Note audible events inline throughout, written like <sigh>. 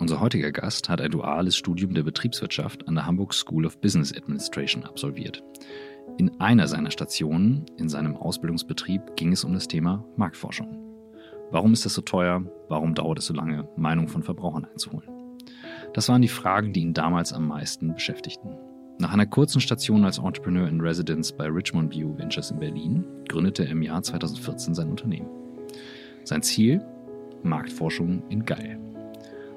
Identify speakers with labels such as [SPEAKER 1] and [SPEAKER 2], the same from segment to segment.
[SPEAKER 1] Unser heutiger Gast hat ein duales Studium der Betriebswirtschaft an der Hamburg School of Business Administration absolviert. In einer seiner Stationen in seinem Ausbildungsbetrieb ging es um das Thema Marktforschung. Warum ist das so teuer? Warum dauert es so lange, Meinung von Verbrauchern einzuholen? Das waren die Fragen, die ihn damals am meisten beschäftigten. Nach einer kurzen Station als Entrepreneur in Residence bei Richmond View Ventures in Berlin gründete er im Jahr 2014 sein Unternehmen. Sein Ziel? Marktforschung in Geil.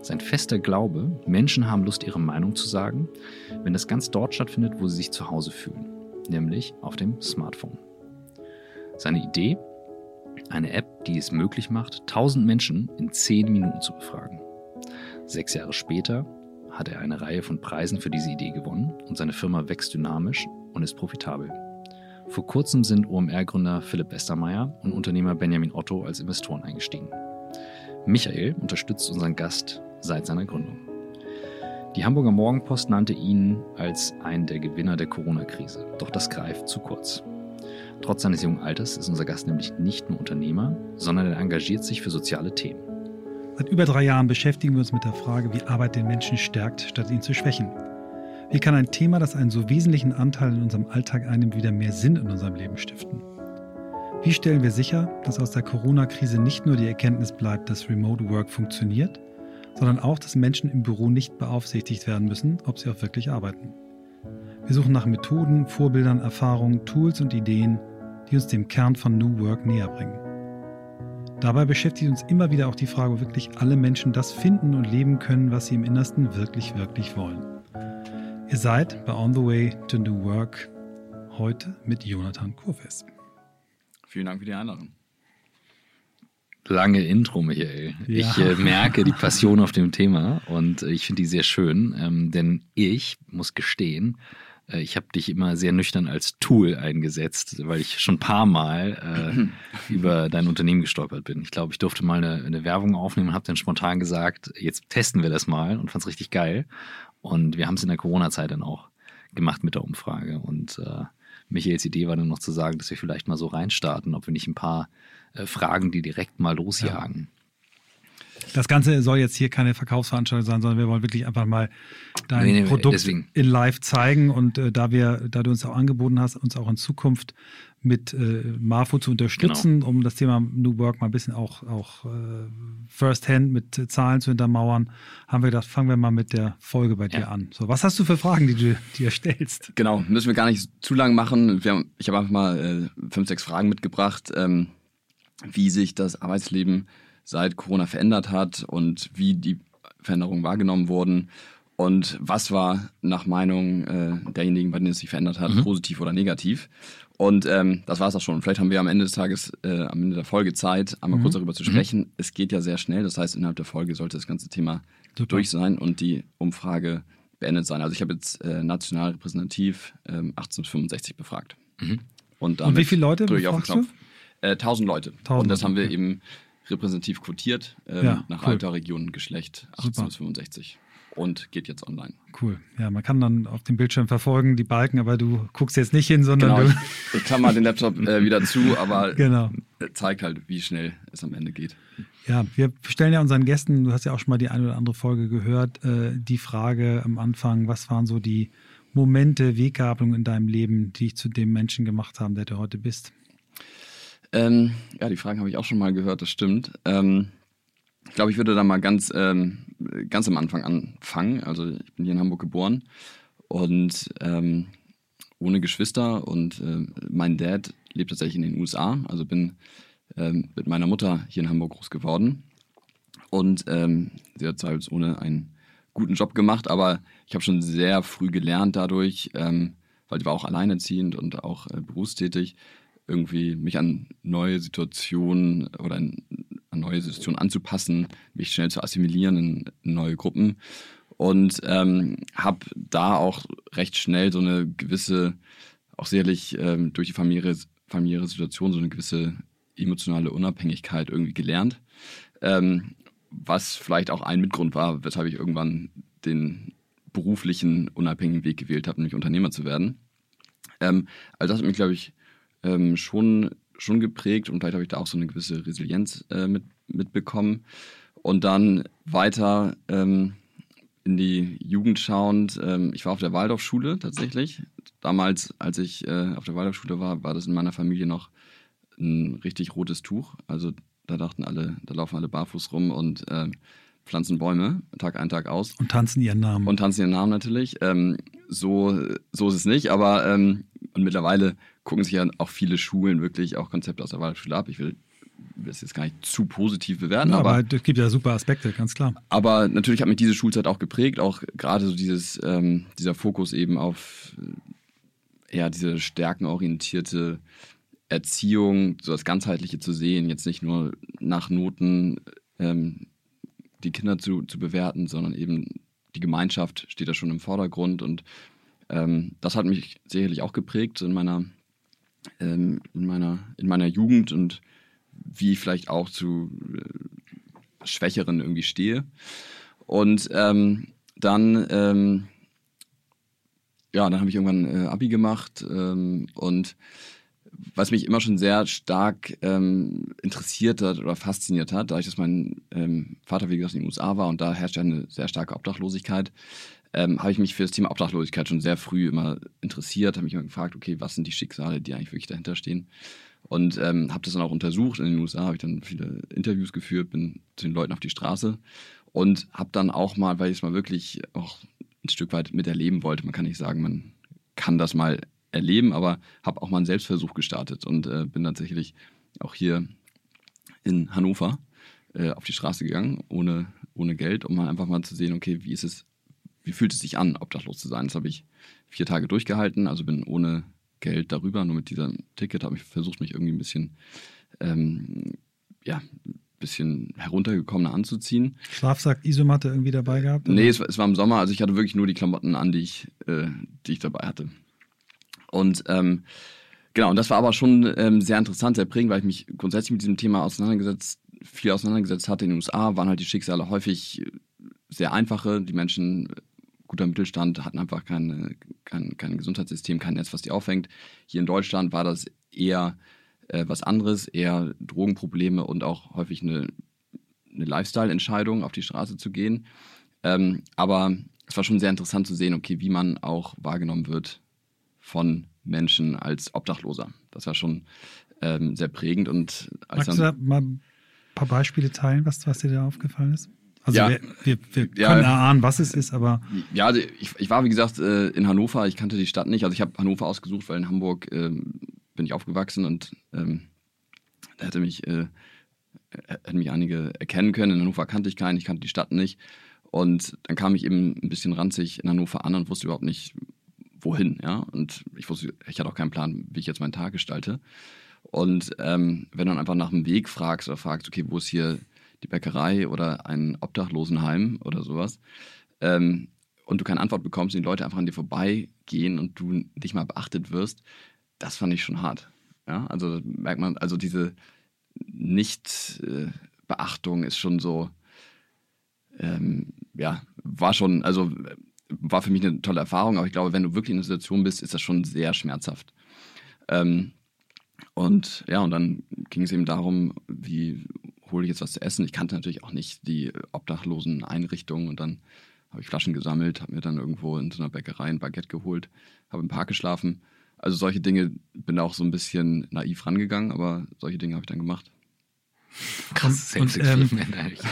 [SPEAKER 1] Sein fester Glaube, Menschen haben Lust, ihre Meinung zu sagen, wenn das ganz dort stattfindet, wo sie sich zu Hause fühlen, nämlich auf dem Smartphone. Seine Idee? Eine App, die es möglich macht, 1000 Menschen in 10 Minuten zu befragen. Sechs Jahre später hat er eine Reihe von Preisen für diese Idee gewonnen und seine Firma wächst dynamisch und ist profitabel. Vor kurzem sind OMR-Gründer Philipp Westermeier und Unternehmer Benjamin Otto als Investoren eingestiegen. Michael unterstützt unseren Gast seit seiner Gründung. Die Hamburger Morgenpost nannte ihn als einen der Gewinner der Corona-Krise. Doch das greift zu kurz. Trotz seines jungen Alters ist unser Gast nämlich nicht nur Unternehmer, sondern er engagiert sich für soziale Themen.
[SPEAKER 2] Seit über drei Jahren beschäftigen wir uns mit der Frage, wie Arbeit den Menschen stärkt, statt ihn zu schwächen. Wie kann ein Thema, das einen so wesentlichen Anteil in unserem Alltag einnimmt, wieder mehr Sinn in unserem Leben stiften? Wie stellen wir sicher, dass aus der Corona-Krise nicht nur die Erkenntnis bleibt, dass Remote Work funktioniert, sondern auch, dass Menschen im Büro nicht beaufsichtigt werden müssen, ob sie auch wirklich arbeiten? Wir suchen nach Methoden, Vorbildern, Erfahrungen, Tools und Ideen, die uns dem Kern von New Work näher bringen. Dabei beschäftigt uns immer wieder auch die Frage, ob wirklich alle Menschen das finden und leben können, was sie im Innersten wirklich, wirklich wollen. Ihr seid bei On the Way to New Work heute mit Jonathan Kurfest.
[SPEAKER 3] Vielen Dank für die Einladung.
[SPEAKER 1] Lange Intro, Michael. Ja. Ich äh, merke die Passion auf dem Thema und äh, ich finde die sehr schön, ähm, denn ich muss gestehen, äh, ich habe dich immer sehr nüchtern als Tool eingesetzt, weil ich schon ein paar Mal äh, über dein Unternehmen gestolpert bin. Ich glaube, ich durfte mal eine, eine Werbung aufnehmen und habe dann spontan gesagt, jetzt testen wir das mal und fand es richtig geil. Und wir haben es in der Corona-Zeit dann auch gemacht mit der Umfrage. Und äh, Michaels Idee war dann noch zu sagen, dass wir vielleicht mal so reinstarten, ob wir nicht ein paar äh, Fragen, die direkt mal losjagen. Ja.
[SPEAKER 2] Das Ganze soll jetzt hier keine Verkaufsveranstaltung sein, sondern wir wollen wirklich einfach mal dein nee, nee, Produkt deswegen. in live zeigen. Und äh, da wir, da du uns auch angeboten hast, uns auch in Zukunft mit äh, Marfo zu unterstützen, genau. um das Thema New Work mal ein bisschen auch, auch äh, first-hand mit äh, Zahlen zu hintermauern, haben wir gedacht, fangen wir mal mit der Folge bei ja. dir an. So, was hast du für Fragen, die du dir stellst?
[SPEAKER 3] Genau, müssen wir gar nicht zu lang machen. Haben, ich habe einfach mal äh, fünf, sechs Fragen mitgebracht, ähm, wie sich das Arbeitsleben seit Corona verändert hat und wie die Veränderungen wahrgenommen wurden und was war nach Meinung äh, derjenigen, bei denen es sich verändert hat, mhm. positiv oder negativ. Und ähm, das war es auch schon. Vielleicht haben wir am Ende des Tages, äh, am Ende der Folge Zeit, einmal mhm. kurz darüber zu sprechen. Mhm. Es geht ja sehr schnell. Das heißt, innerhalb der Folge sollte das ganze Thema Super. durch sein und die Umfrage beendet sein. Also ich habe jetzt äh, national repräsentativ ähm, 1865 befragt.
[SPEAKER 2] Mhm. Und, und, wie viele Leute
[SPEAKER 3] drücke ich auf den Knopf. Äh, 1000 Leute. 1000, und das haben wir okay. eben repräsentativ quotiert, ähm, ja, nach cool. Alter, Region, Geschlecht 18 Super. bis 65 und geht jetzt online.
[SPEAKER 2] Cool. Ja, man kann dann auf dem Bildschirm verfolgen, die Balken, aber du guckst jetzt nicht hin, sondern
[SPEAKER 3] genau,
[SPEAKER 2] du.
[SPEAKER 3] Ich, ich klammer den Laptop äh, wieder zu, aber <laughs> genau. zeigt halt, wie schnell es am Ende geht.
[SPEAKER 2] Ja, wir stellen ja unseren Gästen, du hast ja auch schon mal die eine oder andere Folge gehört, äh, die Frage am Anfang, was waren so die Momente, Weggabelungen in deinem Leben, die dich zu dem Menschen gemacht haben, der du heute bist?
[SPEAKER 3] Ähm, ja, die Fragen habe ich auch schon mal gehört, das stimmt. Ähm, ich glaube, ich würde da mal ganz, ähm, ganz am Anfang anfangen. Also ich bin hier in Hamburg geboren und ähm, ohne Geschwister und äh, mein Dad lebt tatsächlich in den USA. Also bin ähm, mit meiner Mutter hier in Hamburg groß geworden und ähm, sie hat zwar ohne einen guten Job gemacht, aber ich habe schon sehr früh gelernt dadurch, weil die war auch alleinerziehend und auch äh, berufstätig, irgendwie mich an neue Situationen oder an neue Situationen anzupassen, mich schnell zu assimilieren in, neue Gruppen und ähm, habe da auch recht schnell so eine gewisse, auch sicherlich ähm, durch die familiäre, familiäre Situation so eine gewisse emotionale Unabhängigkeit irgendwie gelernt, ähm, was vielleicht auch ein Mitgrund war, weshalb ich irgendwann den beruflichen unabhängigen Weg gewählt habe, nämlich Unternehmer zu werden. Ähm, also das hat mich, glaube ich, ähm, schon, schon geprägt und vielleicht habe ich da auch so eine gewisse Resilienz äh, mit, mitbekommen. Und dann weiter ähm, in die Jugend schauend. Ähm, ich war auf der Waldorfschule tatsächlich. Damals, als ich äh, auf der Waldorfschule war, war das in meiner Familie noch ein richtig rotes Tuch. Also da dachten alle, da laufen alle barfuß rum und äh, pflanzen Bäume, Tag ein, Tag aus.
[SPEAKER 2] Und tanzen ihren Namen.
[SPEAKER 3] Und tanzen ihren Namen natürlich. Ähm, so, so ist es nicht, aber ähm, und mittlerweile gucken sich ja auch viele Schulen wirklich auch Konzepte aus der Waldorfschule ab. Ich will das jetzt gar nicht zu positiv bewerten.
[SPEAKER 2] Ja,
[SPEAKER 3] aber
[SPEAKER 2] es gibt ja super Aspekte, ganz klar.
[SPEAKER 3] Aber natürlich hat mich diese Schulzeit auch geprägt, auch gerade so dieses, ähm, dieser Fokus eben auf äh, ja, diese stärkenorientierte Erziehung, so das Ganzheitliche zu sehen, jetzt nicht nur nach Noten ähm, die Kinder zu, zu bewerten, sondern eben die Gemeinschaft steht da schon im Vordergrund und ähm, das hat mich sicherlich auch geprägt in meiner, ähm, in meiner, in meiner Jugend und wie ich vielleicht auch zu äh, Schwächeren irgendwie stehe. Und ähm, dann, ähm, ja, dann habe ich irgendwann äh, Abi gemacht ähm, und was mich immer schon sehr stark ähm, interessiert hat oder fasziniert hat, dadurch, dass mein ähm, Vater, wie gesagt, in den USA war und da herrscht ja eine sehr starke Obdachlosigkeit, ähm, habe ich mich für das Thema Obdachlosigkeit schon sehr früh immer interessiert, habe mich immer gefragt, okay, was sind die Schicksale, die eigentlich wirklich dahinter stehen? Und ähm, habe das dann auch untersucht. In den USA habe ich dann viele Interviews geführt, bin zu den Leuten auf die Straße und habe dann auch mal, weil ich es mal wirklich auch ein Stück weit miterleben wollte, man kann nicht sagen, man kann das mal erleben, aber habe auch mal einen Selbstversuch gestartet und äh, bin tatsächlich auch hier in Hannover äh, auf die Straße gegangen, ohne, ohne Geld, um mal einfach mal zu sehen, okay, wie ist es, wie fühlt es sich an, obdachlos zu sein. Das habe ich vier Tage durchgehalten, also bin ohne Geld darüber, nur mit diesem Ticket habe ich versucht, mich irgendwie ein bisschen, ähm, ja, bisschen heruntergekommener anzuziehen.
[SPEAKER 2] Schlafsack, Isomatte irgendwie dabei gehabt?
[SPEAKER 3] Oder? Nee, es war, es war, im Sommer, also ich hatte wirklich nur die Klamotten an, die ich, äh, die ich dabei hatte. Und ähm, genau, und das war aber schon ähm, sehr interessant, sehr prägend, weil ich mich grundsätzlich mit diesem Thema auseinandergesetzt, viel auseinandergesetzt hatte. In den USA waren halt die Schicksale häufig sehr einfache. Die Menschen, guter Mittelstand, hatten einfach keine, kein, kein Gesundheitssystem, kein Netz, was die auffängt. Hier in Deutschland war das eher äh, was anderes, eher Drogenprobleme und auch häufig eine, eine Lifestyle-Entscheidung, auf die Straße zu gehen. Ähm, aber es war schon sehr interessant zu sehen, okay, wie man auch wahrgenommen wird von Menschen als Obdachloser. Das war schon ähm, sehr prägend. Und
[SPEAKER 2] als Magst du da mal ein paar Beispiele teilen, was, was dir da aufgefallen ist? Also
[SPEAKER 3] ja,
[SPEAKER 2] wir, wir, wir ja, können erahnen, was es ist, aber...
[SPEAKER 3] Ja, also ich, ich war, wie gesagt, äh, in Hannover. Ich kannte die Stadt nicht. Also ich habe Hannover ausgesucht, weil in Hamburg ähm, bin ich aufgewachsen und ähm, da hätte mich, äh, hätten mich einige erkennen können. In Hannover kannte ich keinen, ich kannte die Stadt nicht. Und dann kam ich eben ein bisschen ranzig in Hannover an und wusste überhaupt nicht, wohin, ja. Und ich wusste, ich hatte auch keinen Plan, wie ich jetzt meinen Tag gestalte. Und ähm, wenn du dann einfach nach dem Weg fragst oder fragst, okay, wo ist hier die Bäckerei oder ein Obdachlosenheim oder sowas, ähm, und du keine Antwort bekommst und die Leute einfach an dir vorbeigehen und du nicht mal beachtet wirst, das fand ich schon hart. Ja, also merkt man, also diese Nicht-Beachtung ist schon so, ähm, ja, war schon, also war für mich eine tolle Erfahrung, aber ich glaube, wenn du wirklich in einer Situation bist, ist das schon sehr schmerzhaft. Ähm, und ja, und dann ging es eben darum, wie hole ich jetzt was zu essen. Ich kannte natürlich auch nicht die obdachlosen Einrichtungen und dann habe ich Flaschen gesammelt, habe mir dann irgendwo in so einer Bäckerei ein Baguette geholt, habe im Park geschlafen. Also solche Dinge bin auch so ein bisschen naiv rangegangen, aber solche Dinge habe ich dann gemacht.
[SPEAKER 2] Krass, und, und ähm,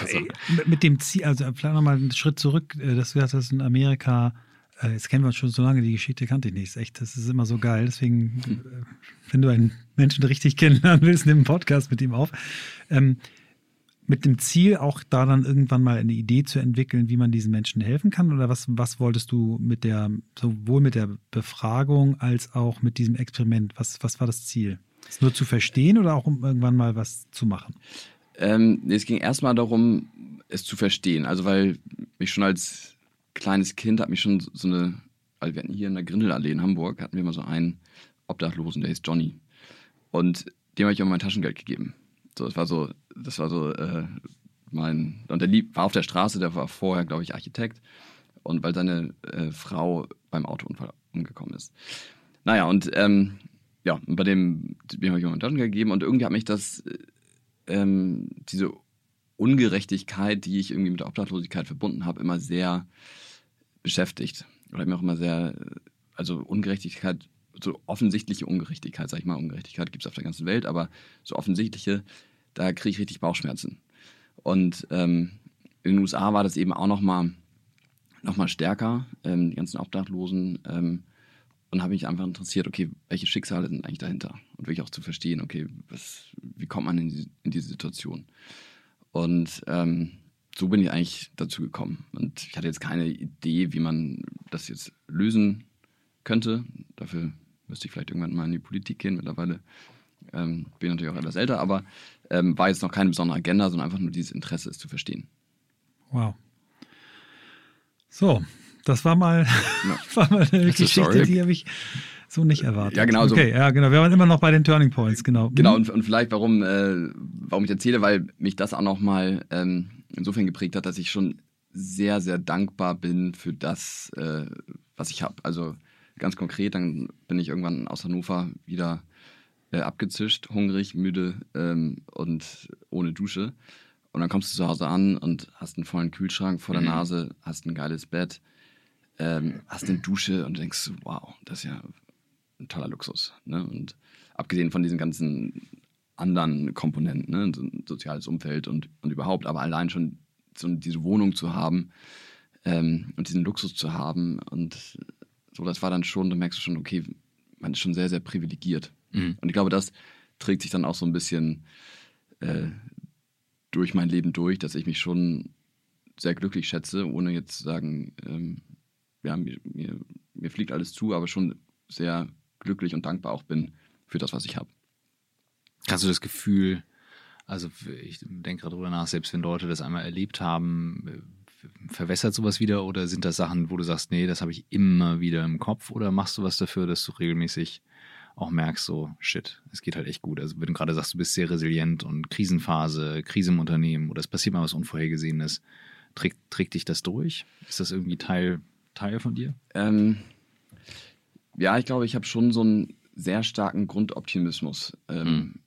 [SPEAKER 2] also. mit dem Ziel, also vielleicht nochmal einen Schritt zurück, äh, das wäre das in Amerika, äh, jetzt kennen wir uns schon so lange, die Geschichte kannte ich nicht. Echt, das ist immer so geil. Deswegen, hm. wenn du einen Menschen richtig <laughs> kennenlernen willst, nimm einen Podcast mit ihm auf. Ähm, mit dem Ziel, auch da dann irgendwann mal eine Idee zu entwickeln, wie man diesen Menschen helfen kann? Oder was, was wolltest du mit der, sowohl mit der Befragung als auch mit diesem Experiment? Was, was war das Ziel? Es nur zu verstehen oder auch um irgendwann mal was zu machen?
[SPEAKER 3] Ähm, es ging erstmal darum, es zu verstehen. Also, weil mich schon als kleines Kind hat mich schon so eine, also wir hatten hier in der Grindelallee in Hamburg, hatten wir mal so einen Obdachlosen, der hieß Johnny. Und dem habe ich auch mein Taschengeld gegeben. So, das war so, das war so äh, mein, und der lieb, war auf der Straße, der war vorher, glaube ich, Architekt. Und weil seine äh, Frau beim Autounfall umgekommen ist. Naja, und ähm, ja, und bei dem, dem habe ich einen Taschengeld gegeben und irgendwie hat mich das, ähm, diese Ungerechtigkeit, die ich irgendwie mit der Obdachlosigkeit verbunden habe, immer sehr beschäftigt. Oder mir auch immer sehr, also Ungerechtigkeit, so offensichtliche Ungerechtigkeit, sag ich mal, Ungerechtigkeit gibt es auf der ganzen Welt, aber so offensichtliche, da kriege ich richtig Bauchschmerzen. Und ähm, in den USA war das eben auch nochmal noch mal stärker, ähm, die ganzen Obdachlosen. Und habe mich einfach interessiert, okay, welche Schicksale sind eigentlich dahinter? Und wirklich auch zu verstehen, okay, was, wie kommt man in, die, in diese Situation? Und ähm, so bin ich eigentlich dazu gekommen. Und ich hatte jetzt keine Idee, wie man das jetzt lösen könnte. Dafür müsste ich vielleicht irgendwann mal in die Politik gehen. Mittlerweile ähm, bin ich natürlich auch etwas älter, aber ähm, war jetzt noch keine besondere Agenda, sondern einfach nur dieses Interesse, es zu verstehen.
[SPEAKER 2] Wow. So, das war mal, <laughs> war mal eine Geschichte, sorry. die habe ich so nicht erwartet.
[SPEAKER 3] Ja, genau.
[SPEAKER 2] Okay, so. ja, genau. Wir waren immer noch bei den Turning Points, genau.
[SPEAKER 3] Genau, und, und vielleicht, warum, äh, warum ich erzähle, weil mich das auch nochmal ähm, insofern geprägt hat, dass ich schon sehr, sehr dankbar bin für das, äh, was ich habe. Also ganz konkret, dann bin ich irgendwann aus Hannover wieder äh, abgezischt, hungrig, müde ähm, und ohne Dusche. Und dann kommst du zu Hause an und hast einen vollen Kühlschrank vor der mhm. Nase, hast ein geiles Bett, ähm, hast eine Dusche und denkst, wow, das ist ja ein toller Luxus. Ne? Und abgesehen von diesen ganzen anderen Komponenten, ne? so soziales Umfeld und, und überhaupt, aber allein schon so diese Wohnung zu haben ähm, und diesen Luxus zu haben und so, das war dann schon, da merkst du schon, okay, man ist schon sehr, sehr privilegiert. Mhm. Und ich glaube, das trägt sich dann auch so ein bisschen äh, durch mein Leben durch, dass ich mich schon sehr glücklich schätze, ohne jetzt zu sagen, ähm, ja, mir, mir, mir fliegt alles zu, aber schon sehr glücklich und dankbar auch bin für das, was ich habe.
[SPEAKER 1] Hast du das Gefühl, also ich denke gerade drüber nach, selbst wenn Leute das einmal erlebt haben, verwässert sowas wieder oder sind das Sachen, wo du sagst, nee, das habe ich immer wieder im Kopf oder machst du was dafür, dass du regelmäßig auch merkst, so, shit, es geht halt echt gut. Also wenn du gerade sagst, du bist sehr resilient und Krisenphase, Krise im Unternehmen oder es passiert mal was Unvorhergesehenes, trägt, trägt dich das durch? Ist das irgendwie Teil, Teil von dir?
[SPEAKER 3] Ähm, ja, ich glaube, ich habe schon so einen sehr starken Grundoptimismus, ähm, mhm.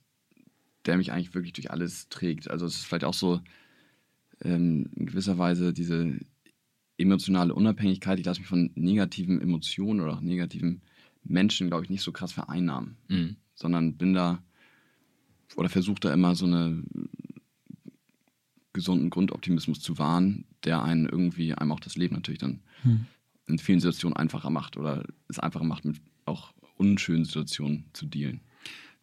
[SPEAKER 3] der mich eigentlich wirklich durch alles trägt. Also es ist vielleicht auch so ähm, in gewisser Weise diese emotionale Unabhängigkeit. Ich lasse mich von negativen Emotionen oder auch negativen Menschen, glaube ich, nicht so krass vereinnahmen, mhm. sondern bin da oder versuche da immer so einen gesunden Grundoptimismus zu wahren, der einen irgendwie einem auch das Leben natürlich dann mhm. in vielen Situationen einfacher macht oder es einfacher macht, mit auch unschönen Situationen zu dealen.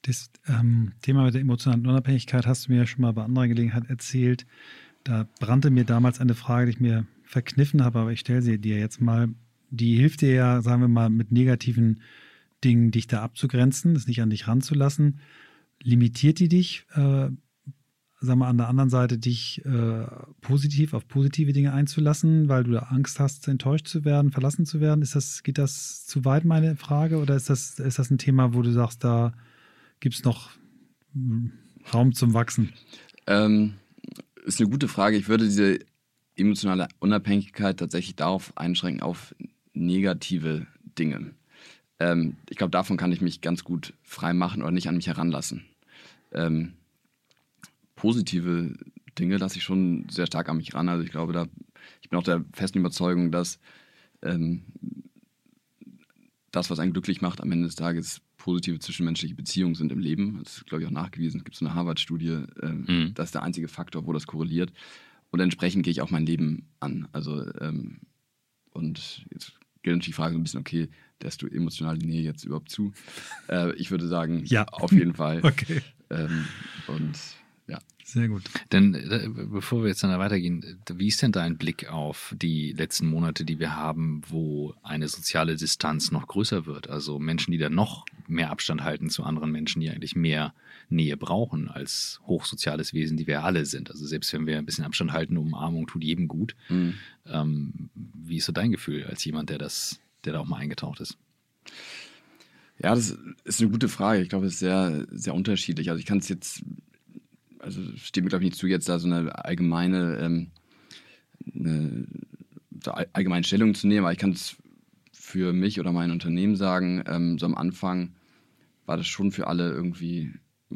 [SPEAKER 2] Das ähm, Thema mit der emotionalen Unabhängigkeit hast du mir ja schon mal bei anderer Gelegenheit erzählt. Da brannte mir damals eine Frage, die ich mir verkniffen habe, aber ich stelle sie dir jetzt mal die hilft dir ja, sagen wir mal, mit negativen Dingen dich da abzugrenzen, das nicht an dich ranzulassen. Limitiert die dich, äh, sag mal, an der anderen Seite dich äh, positiv auf positive Dinge einzulassen, weil du da Angst hast, enttäuscht zu werden, verlassen zu werden? Ist das, geht das zu weit, meine Frage? Oder ist das, ist das ein Thema, wo du sagst, da gibt es noch hm, Raum zum Wachsen?
[SPEAKER 3] Ähm, ist eine gute Frage. Ich würde diese emotionale Unabhängigkeit tatsächlich darauf einschränken, auf negative Dinge. Ähm, ich glaube, davon kann ich mich ganz gut frei machen oder nicht an mich heranlassen. Ähm, positive Dinge lasse ich schon sehr stark an mich ran. Also ich glaube, da, ich bin auch der festen Überzeugung, dass ähm, das, was einen glücklich macht, am Ende des Tages positive zwischenmenschliche Beziehungen sind im Leben. Das ist, glaube ich, auch nachgewiesen. Es gibt so eine Harvard-Studie, äh, mhm. das ist der einzige Faktor, wo das korreliert. Und entsprechend gehe ich auch mein Leben an. Also ähm, und jetzt gilt natürlich die Frage so ein bisschen, okay, lässt du emotionale Nähe jetzt überhaupt zu? Äh, ich würde sagen, ja, auf jeden Fall. <laughs>
[SPEAKER 2] okay.
[SPEAKER 3] Ähm, und.
[SPEAKER 2] Sehr gut.
[SPEAKER 1] Denn äh, bevor wir jetzt dann weitergehen, wie ist denn dein Blick auf die letzten Monate, die wir haben, wo eine soziale Distanz noch größer wird? Also Menschen, die da noch mehr Abstand halten zu anderen Menschen, die eigentlich mehr Nähe brauchen als hochsoziales Wesen, die wir alle sind. Also selbst wenn wir ein bisschen Abstand halten, Umarmung tut jedem gut. Mhm. Ähm, wie ist so dein Gefühl als jemand, der das, der da auch mal eingetaucht ist?
[SPEAKER 3] Ja, das ist eine gute Frage. Ich glaube, es ist sehr, sehr unterschiedlich. Also ich kann es jetzt also steht mir glaube ich nicht zu, jetzt da so eine allgemeine, ähm, eine, allgemeine Stellung zu nehmen, aber ich kann es für mich oder mein Unternehmen sagen, ähm, so am Anfang war das schon für alle irgendwie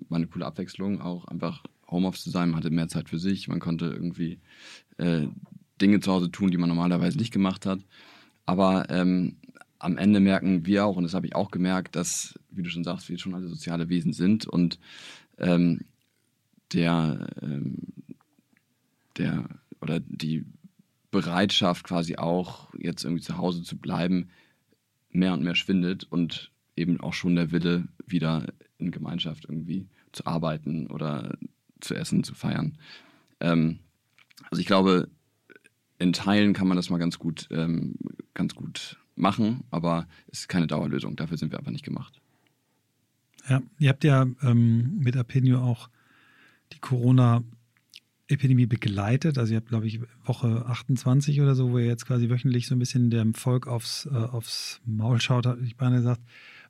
[SPEAKER 3] mal eine coole Abwechslung, auch einfach Homeoffice zu sein, man hatte mehr Zeit für sich, man konnte irgendwie äh, Dinge zu Hause tun, die man normalerweise nicht gemacht hat. Aber ähm, am Ende merken wir auch, und das habe ich auch gemerkt, dass, wie du schon sagst, wir schon alle soziale Wesen sind und ähm, der, ähm, der oder die Bereitschaft quasi auch jetzt irgendwie zu Hause zu bleiben mehr und mehr schwindet und eben auch schon der Wille wieder in Gemeinschaft irgendwie zu arbeiten oder zu essen, zu feiern. Ähm, also ich glaube, in Teilen kann man das mal ganz gut, ähm, ganz gut machen, aber es ist keine Dauerlösung. Dafür sind wir einfach nicht gemacht.
[SPEAKER 2] Ja, ihr habt ja ähm, mit Apinio auch die Corona-Epidemie begleitet. Also ihr habt, glaube ich, Woche 28 oder so, wo ihr jetzt quasi wöchentlich so ein bisschen dem Volk aufs, äh, aufs Maul schaut, habe ich beinahe gesagt.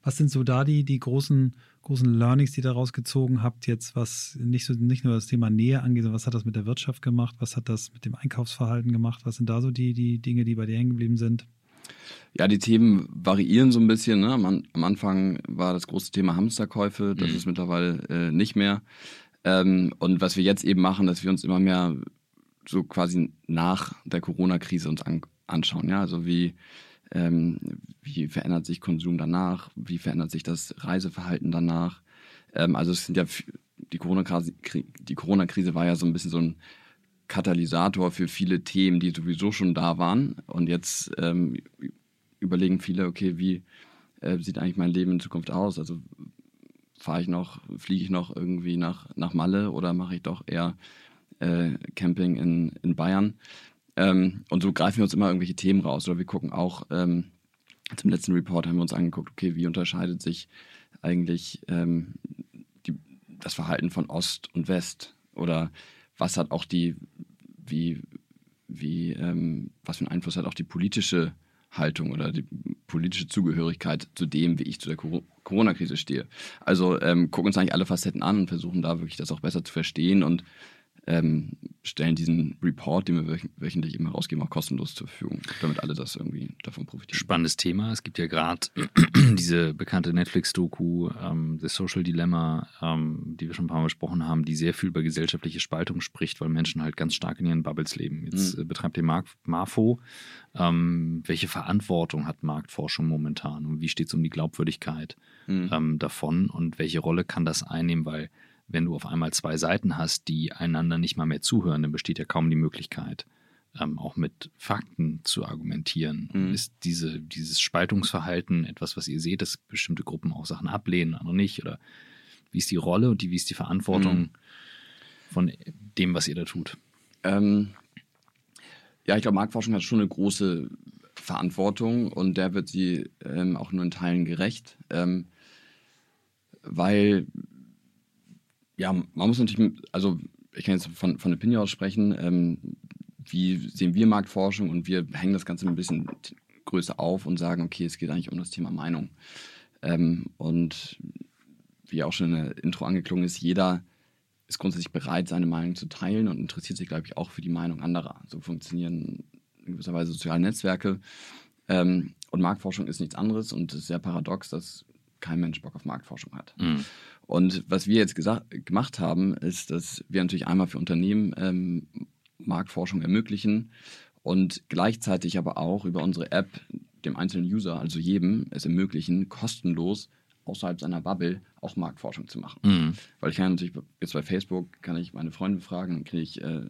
[SPEAKER 2] Was sind so da die, die großen, großen Learnings, die ihr daraus gezogen habt, jetzt was nicht, so, nicht nur das Thema Nähe angeht, sondern was hat das mit der Wirtschaft gemacht, was hat das mit dem Einkaufsverhalten gemacht, was sind da so die, die Dinge, die bei dir hängen geblieben sind?
[SPEAKER 3] Ja, die Themen variieren so ein bisschen. Ne? Am, am, Anfang war das große Thema Hamsterkäufe, das mhm. ist mittlerweile äh, nicht mehr. Ähm, und was wir jetzt eben machen, dass wir uns immer mehr so quasi nach der Corona-Krise uns an, anschauen. Ja, also wie ähm, wie verändert sich Konsum danach? Wie verändert sich das Reiseverhalten danach? Ähm, also es sind ja die Corona-Krise, die Corona-Krise war ja so ein bisschen so ein Katalysator für viele Themen, die sowieso schon da waren. Und jetzt ähm, überlegen viele, okay, wie äh, sieht eigentlich mein Leben in Zukunft aus? Also fahre ich noch, fliege ich noch irgendwie nach, nach Malle oder mache ich doch eher äh, Camping in, in Bayern? Ähm, und so greifen wir uns immer irgendwelche Themen raus. Oder wir gucken auch, ähm, zum letzten Report haben wir uns angeguckt, okay, wie unterscheidet sich eigentlich ähm, die, das Verhalten von Ost und West? Oder was hat auch die, wie, wie, ähm, was für einen Einfluss hat auch die politische Haltung oder die politische Zugehörigkeit zu dem, wie ich zu der Corona-Krise stehe. Also ähm, gucken uns eigentlich alle Facetten an und versuchen da wirklich das auch besser zu verstehen und ähm, stellen diesen Report, den wir wöchentlich immer rausgeben, auch kostenlos zur Verfügung, damit alle das irgendwie davon profitieren.
[SPEAKER 1] Spannendes Thema. Es gibt ja gerade <clears throat> diese bekannte Netflix-Doku, ähm, The Social Dilemma, ähm, die wir schon ein paar Mal besprochen haben, die sehr viel über gesellschaftliche Spaltung spricht, weil Menschen halt ganz stark in ihren Bubbles leben. Jetzt mhm. äh, betreibt ihr Mark Marfo. Ähm, welche Verantwortung hat Marktforschung momentan und wie steht es um die Glaubwürdigkeit mhm. Ähm, davon und welche Rolle kann das einnehmen, weil wenn du auf einmal zwei Seiten hast, die einander nicht mal mehr zuhören, dann besteht ja kaum die Möglichkeit, ähm, auch mit Fakten zu argumentieren. Mhm. Ist diese, dieses Spaltungsverhalten etwas, was ihr seht, dass bestimmte Gruppen auch Sachen ablehnen, andere nicht? Oder wie ist die Rolle und die, wie ist die Verantwortung mhm. von dem, was ihr da tut? Ähm,
[SPEAKER 3] ja, ich glaube, Marktforschung hat schon eine große Verantwortung und der wird sie ähm, auch nur in Teilen gerecht, ähm, weil ja, man muss natürlich, also ich kann jetzt von, von Opinion aus sprechen, ähm, wie sehen wir Marktforschung und wir hängen das Ganze ein bisschen größer auf und sagen, okay, es geht eigentlich um das Thema Meinung. Ähm, und wie auch schon in der Intro angeklungen ist, jeder ist grundsätzlich bereit, seine Meinung zu teilen und interessiert sich, glaube ich, auch für die Meinung anderer. So funktionieren in gewisser Weise soziale Netzwerke. Ähm, und Marktforschung ist nichts anderes und es ist sehr paradox, dass kein Mensch Bock auf Marktforschung hat. Mhm. Und was wir jetzt gesagt, gemacht haben, ist, dass wir natürlich einmal für Unternehmen ähm, Marktforschung ermöglichen und gleichzeitig aber auch über unsere App dem einzelnen User, also jedem, es ermöglichen, kostenlos außerhalb seiner Bubble auch Marktforschung zu machen. Mhm. Weil ich kann natürlich, jetzt bei Facebook, kann ich meine Freunde fragen, dann kriege ich äh,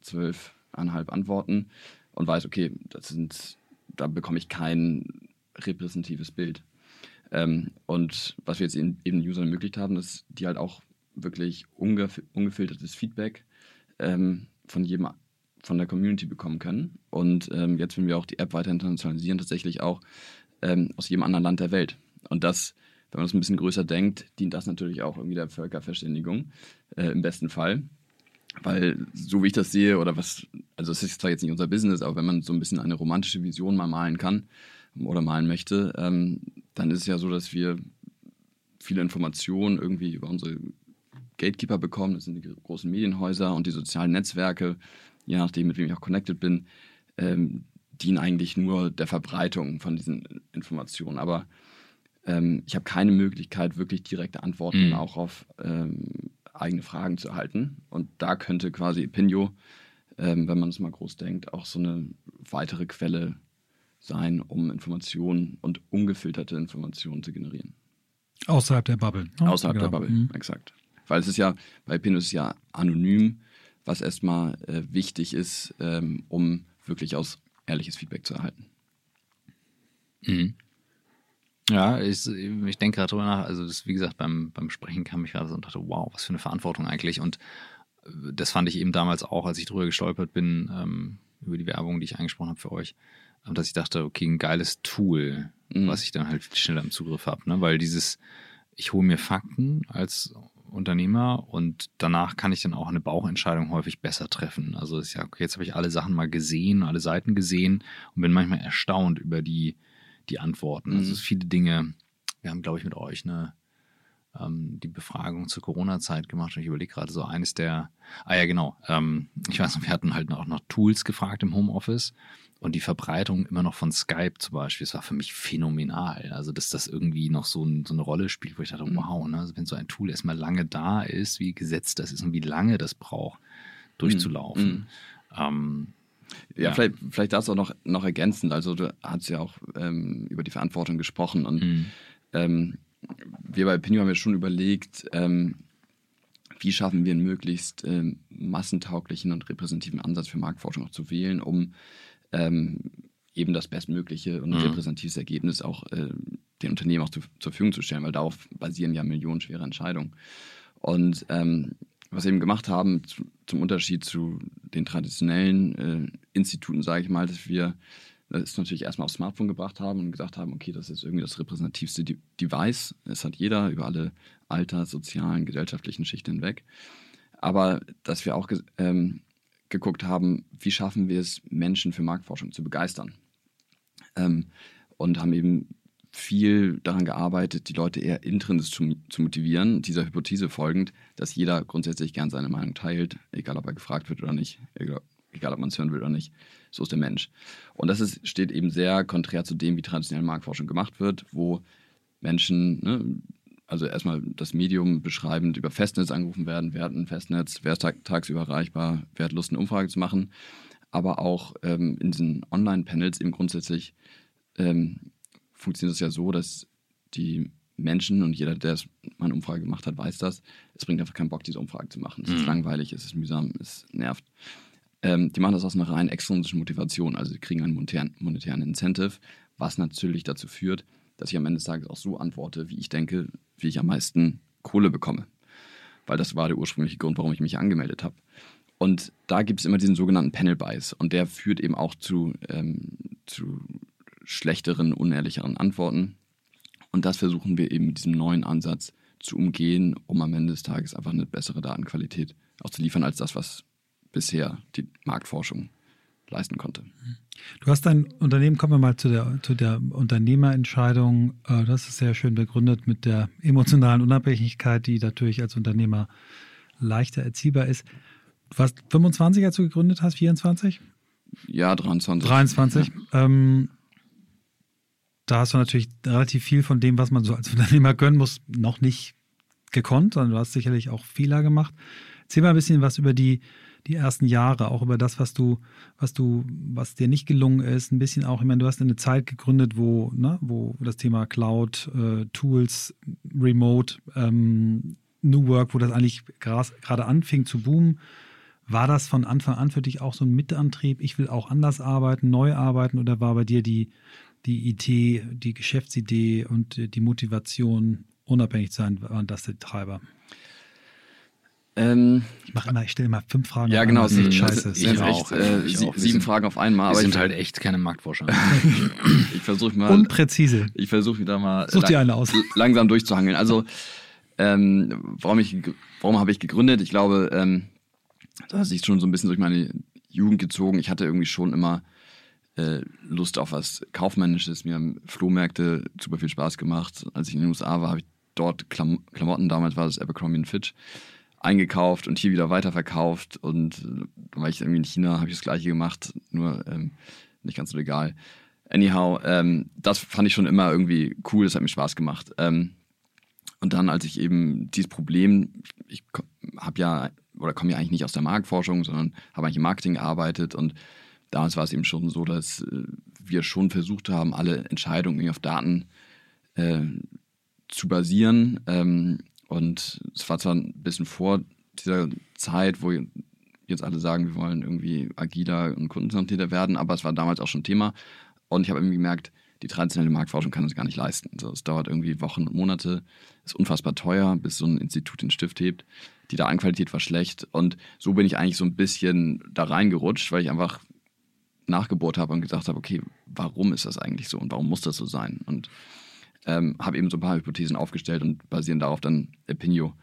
[SPEAKER 3] zwölfeinhalb Antworten und weiß, okay, das sind, da bekomme ich kein repräsentatives Bild. Ähm, und was wir jetzt eben den Usern ermöglicht haben, ist, die halt auch wirklich ungef ungefiltertes Feedback ähm, von jedem von der Community bekommen können. Und ähm, jetzt, wenn wir auch die App weiter internationalisieren, tatsächlich auch ähm, aus jedem anderen Land der Welt. Und das, wenn man das ein bisschen größer denkt, dient das natürlich auch irgendwie der Völkerverständigung äh, im besten Fall. Weil, so wie ich das sehe, oder was, also es ist zwar jetzt nicht unser Business, aber wenn man so ein bisschen eine romantische Vision mal malen kann oder malen möchte, ähm, dann ist es ja so, dass wir viele Informationen irgendwie über unsere Gatekeeper bekommen. Das sind die großen Medienhäuser und die sozialen Netzwerke, je nachdem, mit wem ich auch connected bin, ähm, dienen eigentlich nur der Verbreitung von diesen Informationen. Aber ähm, ich habe keine Möglichkeit, wirklich direkte Antworten mhm. auch auf, ähm, eigene Fragen zu erhalten. Und da könnte quasi Pinio, ähm, wenn man es mal groß denkt, auch so eine weitere Quelle sein, um Informationen und ungefilterte Informationen zu generieren.
[SPEAKER 2] Außerhalb der Bubble.
[SPEAKER 3] Ne? Außerhalb genau. der Bubble, mhm. exakt. Weil es ist ja, bei Pinio ist es ja anonym, was erstmal äh, wichtig ist, ähm, um wirklich aus ehrliches Feedback zu erhalten.
[SPEAKER 1] Mhm. Ja, ich, ich denke gerade drüber nach. Also, das, wie gesagt, beim, beim Sprechen kam ich gerade so und dachte, wow, was für eine Verantwortung eigentlich. Und äh, das fand ich eben damals auch, als ich drüber gestolpert bin, ähm, über die Werbung, die ich angesprochen habe für euch, ähm, dass ich dachte, okay, ein geiles Tool, mhm. was ich dann halt schneller im Zugriff habe. Ne? Weil dieses, ich hole mir Fakten als Unternehmer und danach kann ich dann auch eine Bauchentscheidung häufig besser treffen. Also ist ja, okay, jetzt habe ich alle Sachen mal gesehen, alle Seiten gesehen und bin manchmal erstaunt über die die Antworten. Also mhm. Also viele Dinge. Wir haben, glaube ich, mit euch eine ähm, die Befragung zur Corona-Zeit gemacht und ich überlege gerade so eines der, ah ja genau, ähm, ich weiß noch, wir hatten halt auch noch Tools gefragt im Homeoffice und die Verbreitung immer noch von Skype zum Beispiel, das war für mich phänomenal. Also dass das irgendwie noch so, ein, so eine Rolle spielt, wo ich dachte, mhm. wow, ne? also wenn so ein Tool erstmal lange da ist, wie gesetzt das ist und wie lange das braucht, durchzulaufen. Mhm. Ähm,
[SPEAKER 3] ja, ja, vielleicht, vielleicht das auch noch, noch ergänzend. Also du hast ja auch ähm, über die Verantwortung gesprochen und mhm. ähm, wir bei Pinio haben ja schon überlegt, ähm, wie schaffen wir einen möglichst ähm, massentauglichen und repräsentativen Ansatz für Marktforschung auch zu wählen, um ähm, eben das bestmögliche und mhm. repräsentatives Ergebnis auch äh, den Unternehmen auch zu, zur Verfügung zu stellen, weil darauf basieren ja millionenschwere Entscheidungen. Und ähm, was wir eben gemacht haben, zu, zum Unterschied zu den traditionellen äh, Instituten, sage ich mal, dass wir das natürlich erstmal aufs Smartphone gebracht haben und gesagt haben, okay, das ist irgendwie das repräsentativste De Device. Es hat jeder über alle Alters-, sozialen, gesellschaftlichen Schichten hinweg. Aber dass wir auch ähm, geguckt haben, wie schaffen wir es, Menschen für Marktforschung zu begeistern. Ähm, und haben eben viel daran gearbeitet, die Leute eher intrinsisch zu, zu, motivieren, dieser Hypothese folgend, dass jeder grundsätzlich gern seine Meinung teilt, egal ob er gefragt wird oder nicht, egal, egal ob man es hören will oder nicht. So ist der Mensch. Und das ist, steht eben sehr konträr zu dem, wie traditionelle Marktforschung gemacht wird, wo Menschen, ne, also erstmal das Medium beschreibend über Festnetz angerufen werden, wer hat ein Festnetz, wer ist tag tagsüber erreichbar, wer hat Lust, eine Umfrage zu machen, aber auch ähm, in diesen Online-Panels eben grundsätzlich ähm, funktioniert es ja so, dass die Menschen und jeder, der mal eine Umfrage gemacht hat, weiß das. Es bringt einfach keinen Bock, diese Umfrage zu machen. Es mhm. ist langweilig, es ist mühsam, es nervt. Ähm, die machen das aus einer rein extrinsischen Motivation. Also sie kriegen einen monetären, monetären Incentive, was natürlich dazu führt, dass ich am Ende des Tages auch so antworte, wie ich denke, wie ich am meisten Kohle bekomme. Weil das war der ursprüngliche Grund, warum ich mich angemeldet habe. Und da gibt es immer diesen sogenannten Panel Bias. Und der führt eben auch zu, ähm, zu schlechteren, unehrlicheren Antworten. Und das versuchen wir eben mit diesem neuen Ansatz zu umgehen, um am Ende des Tages einfach eine bessere Datenqualität auch zu liefern als das, was bisher die Marktforschung leisten konnte.
[SPEAKER 2] Du hast dein Unternehmen, kommen wir mal zu der, zu der Unternehmerentscheidung. Äh, das ist sehr schön begründet mit der emotionalen Unabhängigkeit, die natürlich als Unternehmer leichter erziehbar ist. Du warst 25, als du gegründet hast, 24?
[SPEAKER 3] Ja, 23.
[SPEAKER 2] 23. Ja. Ähm, da hast du natürlich relativ viel von dem, was man so als Unternehmer gönnen muss, noch nicht gekonnt, sondern du hast sicherlich auch Fehler gemacht. Erzähl mal ein bisschen was über die, die ersten Jahre, auch über das, was du, was du, was dir nicht gelungen ist, ein bisschen auch, ich meine, du hast eine Zeit gegründet, wo, ne, wo das Thema Cloud, äh, Tools, Remote, ähm, New Work, wo das eigentlich gerade anfing zu boomen. War das von Anfang an für dich auch so ein Mitantrieb? Ich will auch anders arbeiten, neu arbeiten oder war bei dir die, die Idee, die Geschäftsidee und die Motivation, unabhängig zu sein, waren das die Treiber? Ähm, ich mache immer, ich stelle immer fünf Fragen.
[SPEAKER 3] Ja, genau.
[SPEAKER 2] Sie,
[SPEAKER 3] scheiße. Ich, ich auch, äh, ich auch. Sieben Fragen auf einmal.
[SPEAKER 1] Wir sind halt echt keine Marktforscher. <laughs>
[SPEAKER 3] ich versuche mal.
[SPEAKER 2] Unpräzise.
[SPEAKER 3] Ich versuche wieder mal.
[SPEAKER 2] Such dir eine aus. <laughs>
[SPEAKER 3] Langsam durchzuhangeln. Also, ähm, warum ich, warum habe ich gegründet? Ich glaube, ähm, das hat sich schon so ein bisschen durch meine Jugend gezogen. Ich hatte irgendwie schon immer äh, Lust auf was Kaufmännisches. Mir haben Flohmärkte super viel Spaß gemacht. Als ich in den USA war, habe ich dort Klam Klamotten, damals war das Abercrombie Fitch, eingekauft und hier wieder weiterverkauft. Und äh, war ich irgendwie in China, habe ich das gleiche gemacht, nur ähm, nicht ganz so legal. Anyhow, ähm, das fand ich schon immer irgendwie cool, das hat mir Spaß gemacht. Ähm, und dann, als ich eben dieses Problem, ich habe ja, oder komme ja eigentlich nicht aus der Marktforschung, sondern habe eigentlich im Marketing gearbeitet und damals war es eben schon so, dass äh, wir schon versucht haben, alle Entscheidungen auf Daten äh, zu basieren. Ähm, und es war zwar ein bisschen vor dieser Zeit, wo jetzt alle sagen, wir wollen irgendwie agiler und kundenzentrierter werden, aber es war damals auch schon Thema. Und ich habe irgendwie gemerkt, die traditionelle Marktforschung kann das gar nicht leisten. Also es dauert irgendwie Wochen und Monate, ist unfassbar teuer, bis so ein Institut den Stift hebt. Die Datenqualität war schlecht. Und so bin ich eigentlich so ein bisschen da reingerutscht, weil ich einfach nachgebohrt habe und gesagt habe, okay, warum ist das eigentlich so und warum muss das so sein? Und ähm, habe eben so ein paar Hypothesen aufgestellt und basierend darauf dann Epinio,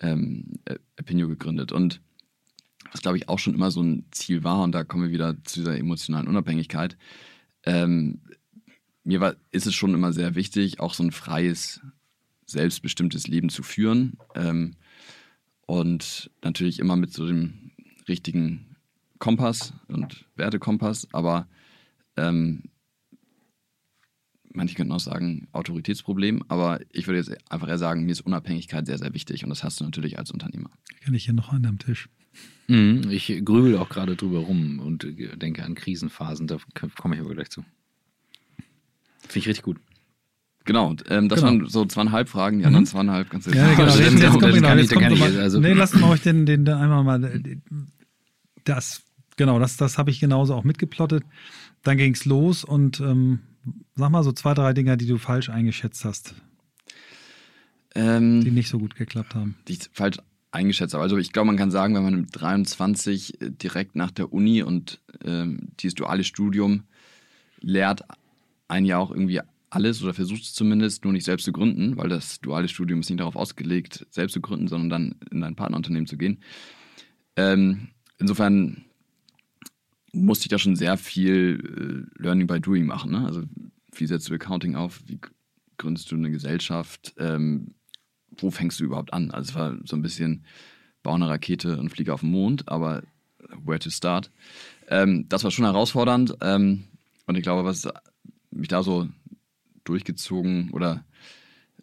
[SPEAKER 3] ähm, Epinio gegründet. Und was, glaube ich, auch schon immer so ein Ziel war, und da kommen wir wieder zu dieser emotionalen Unabhängigkeit, ähm, mir war, ist es schon immer sehr wichtig, auch so ein freies, selbstbestimmtes Leben zu führen. Ähm, und natürlich immer mit so dem richtigen Kompass und Wertekompass, aber ähm, manche könnten auch sagen Autoritätsproblem, aber ich würde jetzt einfach eher sagen, mir ist Unabhängigkeit sehr, sehr wichtig und das hast du natürlich als Unternehmer.
[SPEAKER 2] Kenne ich hier noch einen am Tisch.
[SPEAKER 1] Mhm, ich grübel auch gerade drüber rum und denke an Krisenphasen, da komme ich aber gleich zu. Finde ich richtig gut.
[SPEAKER 3] Genau, ähm, das genau. waren so zweieinhalb Fragen, die anderen mhm. zweieinhalb
[SPEAKER 2] kannst du ja, genau. jetzt, jetzt, jetzt kommt genau, jetzt kommt ich, also. Nee, lassen wir euch den, den, den einmal mal das, genau, das, das habe ich genauso auch mitgeplottet. Dann ging es los und ähm, sag mal so zwei, drei Dinger, die du falsch eingeschätzt hast. Ähm, die nicht so gut geklappt haben.
[SPEAKER 3] Die ich falsch eingeschätzt habe. Also ich glaube, man kann sagen, wenn man mit 23 äh, direkt nach der Uni und ähm, dieses duale Studium lehrt, ein Jahr auch irgendwie alles oder versucht es zumindest nur nicht selbst zu gründen, weil das duale Studium ist nicht darauf ausgelegt, selbst zu gründen, sondern dann in ein Partnerunternehmen zu gehen. Ähm, insofern musste ich da schon sehr viel äh, Learning by Doing machen. Ne? Also wie setzt du Accounting auf? Wie gründest du eine Gesellschaft? Ähm, wo fängst du überhaupt an? Also es war so ein bisschen, bau eine Rakete und fliege auf den Mond, aber where to start? Ähm, das war schon herausfordernd ähm, und ich glaube, was mich da so durchgezogen oder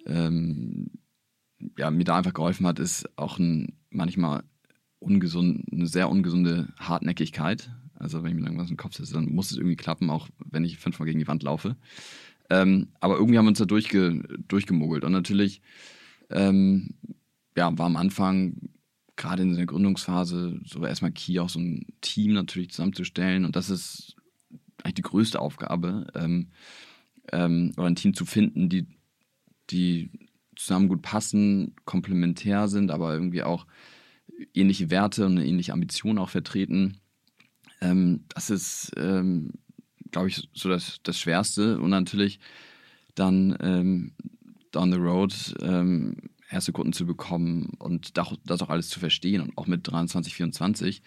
[SPEAKER 3] ähm, ja, mir da einfach geholfen hat, ist auch ein manchmal ungesund, eine sehr ungesunde Hartnäckigkeit. Also wenn ich mir irgendwas im Kopf setze, dann muss es irgendwie klappen, auch wenn ich fünfmal gegen die Wand laufe. Ähm, aber irgendwie haben wir uns da durchge, durchgemogelt. Und natürlich ähm, ja, war am Anfang, gerade in der Gründungsphase, so erstmal key, auch so ein Team natürlich zusammenzustellen. Und das ist eigentlich die größte Aufgabe, ähm, ähm, oder ein Team zu finden, die, die zusammen gut passen, komplementär sind, aber irgendwie auch ähnliche Werte und eine ähnliche Ambition auch vertreten. Ähm, das ist, ähm, glaube ich, so das, das Schwerste. Und natürlich dann ähm, down the road ähm, erste Kunden zu bekommen und das auch alles zu verstehen und auch mit 23, 24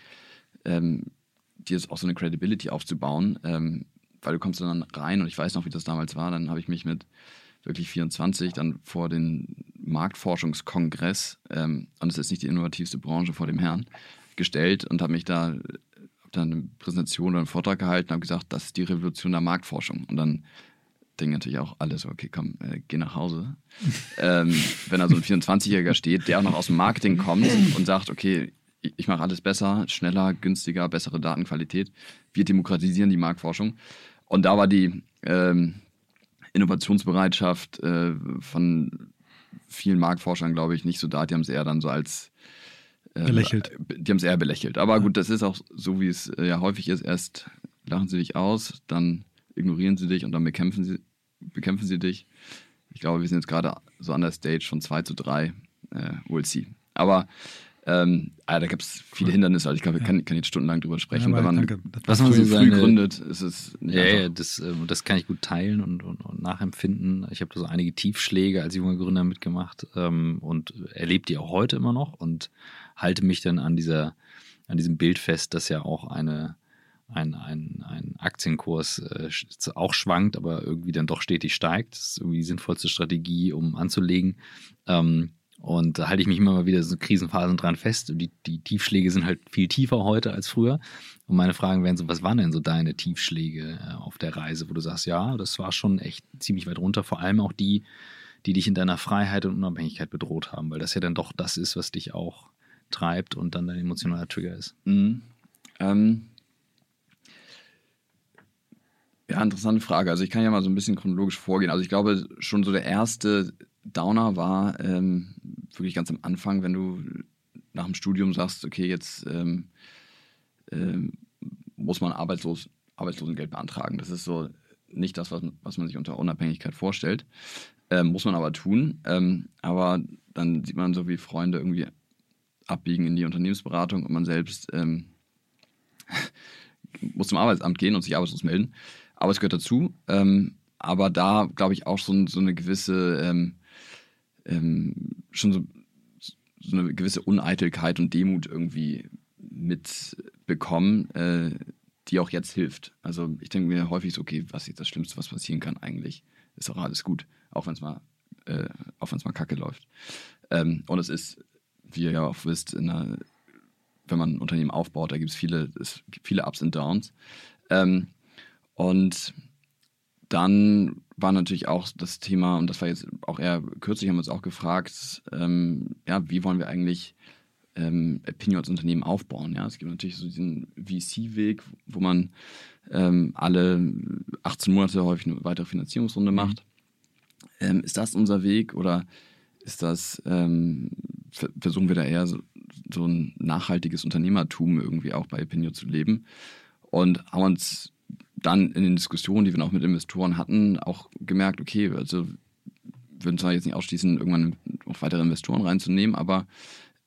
[SPEAKER 3] ähm, dir auch so eine Credibility aufzubauen, ähm, weil du kommst dann rein und ich weiß noch, wie das damals war, dann habe ich mich mit wirklich 24 dann vor den Marktforschungskongress, ähm, und es ist nicht die innovativste Branche vor dem Herrn, gestellt und habe mich da, dann eine Präsentation oder einen Vortrag gehalten und habe gesagt, das ist die Revolution der Marktforschung. Und dann denken natürlich auch alle so, okay, komm, äh, geh nach Hause. <laughs> ähm, wenn da so ein 24-Jähriger steht, der auch noch aus dem Marketing kommt und sagt, okay, ich mache alles besser, schneller, günstiger, bessere Datenqualität. Wir demokratisieren die Marktforschung. Und da war die ähm, Innovationsbereitschaft äh, von vielen Marktforschern, glaube ich, nicht so da. Die haben es eher dann so als
[SPEAKER 2] belächelt.
[SPEAKER 3] Die haben es eher belächelt. Aber ja. gut, das ist auch so, wie es äh, ja häufig ist. Erst lachen sie dich aus, dann ignorieren sie dich und dann bekämpfen sie, bekämpfen sie dich. Ich glaube, wir sind jetzt gerade so an der Stage von 2 zu 3. Äh, we'll see. Aber ähm, ah, da gibt es viele Hindernisse. Also ich glaube, ich kann, kann, jetzt stundenlang drüber sprechen. Ja, Wenn man
[SPEAKER 1] was man früh, so früh
[SPEAKER 3] gründet, ist es
[SPEAKER 1] nicht Ja, ja das, äh, das kann ich gut teilen und, und, und nachempfinden. Ich habe da so einige Tiefschläge als junger Gründer mitgemacht ähm, und erlebe die auch heute immer noch und halte mich dann an dieser an diesem Bild fest, dass ja auch eine ein, ein, ein Aktienkurs äh, auch schwankt, aber irgendwie dann doch stetig steigt. Das ist irgendwie die sinnvollste Strategie, um anzulegen. Ähm, und da halte ich mich immer mal wieder so Krisenphasen dran fest. Die, die Tiefschläge sind halt viel tiefer heute als früher. Und meine Fragen wären so, was waren denn so deine Tiefschläge äh, auf der Reise, wo du sagst, ja, das war schon echt ziemlich weit runter. Vor allem auch die, die dich in deiner Freiheit und Unabhängigkeit bedroht haben, weil das ja dann doch das ist, was dich auch treibt und dann dein emotionaler Trigger ist.
[SPEAKER 3] Mhm. Ähm, ja, interessante Frage. Also ich kann ja mal so ein bisschen chronologisch vorgehen. Also ich glaube, schon so der erste Downer war ähm, wirklich ganz am Anfang, wenn du nach dem Studium sagst, okay, jetzt ähm, ähm, muss man arbeitslos, Arbeitslosengeld beantragen. Das ist so nicht das, was, was man sich unter Unabhängigkeit vorstellt. Ähm, muss man aber tun. Ähm, aber dann sieht man so, wie Freunde irgendwie abbiegen in die Unternehmensberatung und man selbst ähm, <laughs> muss zum Arbeitsamt gehen und sich arbeitslos melden. Aber es gehört dazu. Ähm, aber da glaube ich auch schon so eine gewisse, ähm, ähm, schon so, so, eine gewisse Uneitelkeit und Demut irgendwie mitbekommen, äh, die auch jetzt hilft. Also ich denke mir häufig so, okay, was ist das Schlimmste, was passieren kann eigentlich? Ist auch alles gut, auch wenn es mal, äh, mal kacke läuft. Ähm, und es ist, wie ihr ja auch wisst, einer, wenn man ein Unternehmen aufbaut, da gibt es viele, viele Ups und Downs. Ähm, und dann war natürlich auch das Thema, und das war jetzt auch eher kürzlich, haben wir uns auch gefragt, ähm, ja, wie wollen wir eigentlich ähm, Opinion als Unternehmen aufbauen? Ja, es gibt natürlich so diesen VC-Weg, wo man ähm, alle 18 Monate häufig eine weitere Finanzierungsrunde mhm. macht. Ähm, ist das unser Weg oder ist das, ähm, versuchen wir da eher so, so ein nachhaltiges Unternehmertum irgendwie auch bei Opinion zu leben? Und haben uns dann in den Diskussionen, die wir auch mit Investoren hatten, auch gemerkt, okay, also würden zwar jetzt nicht ausschließen, irgendwann noch weitere Investoren reinzunehmen, aber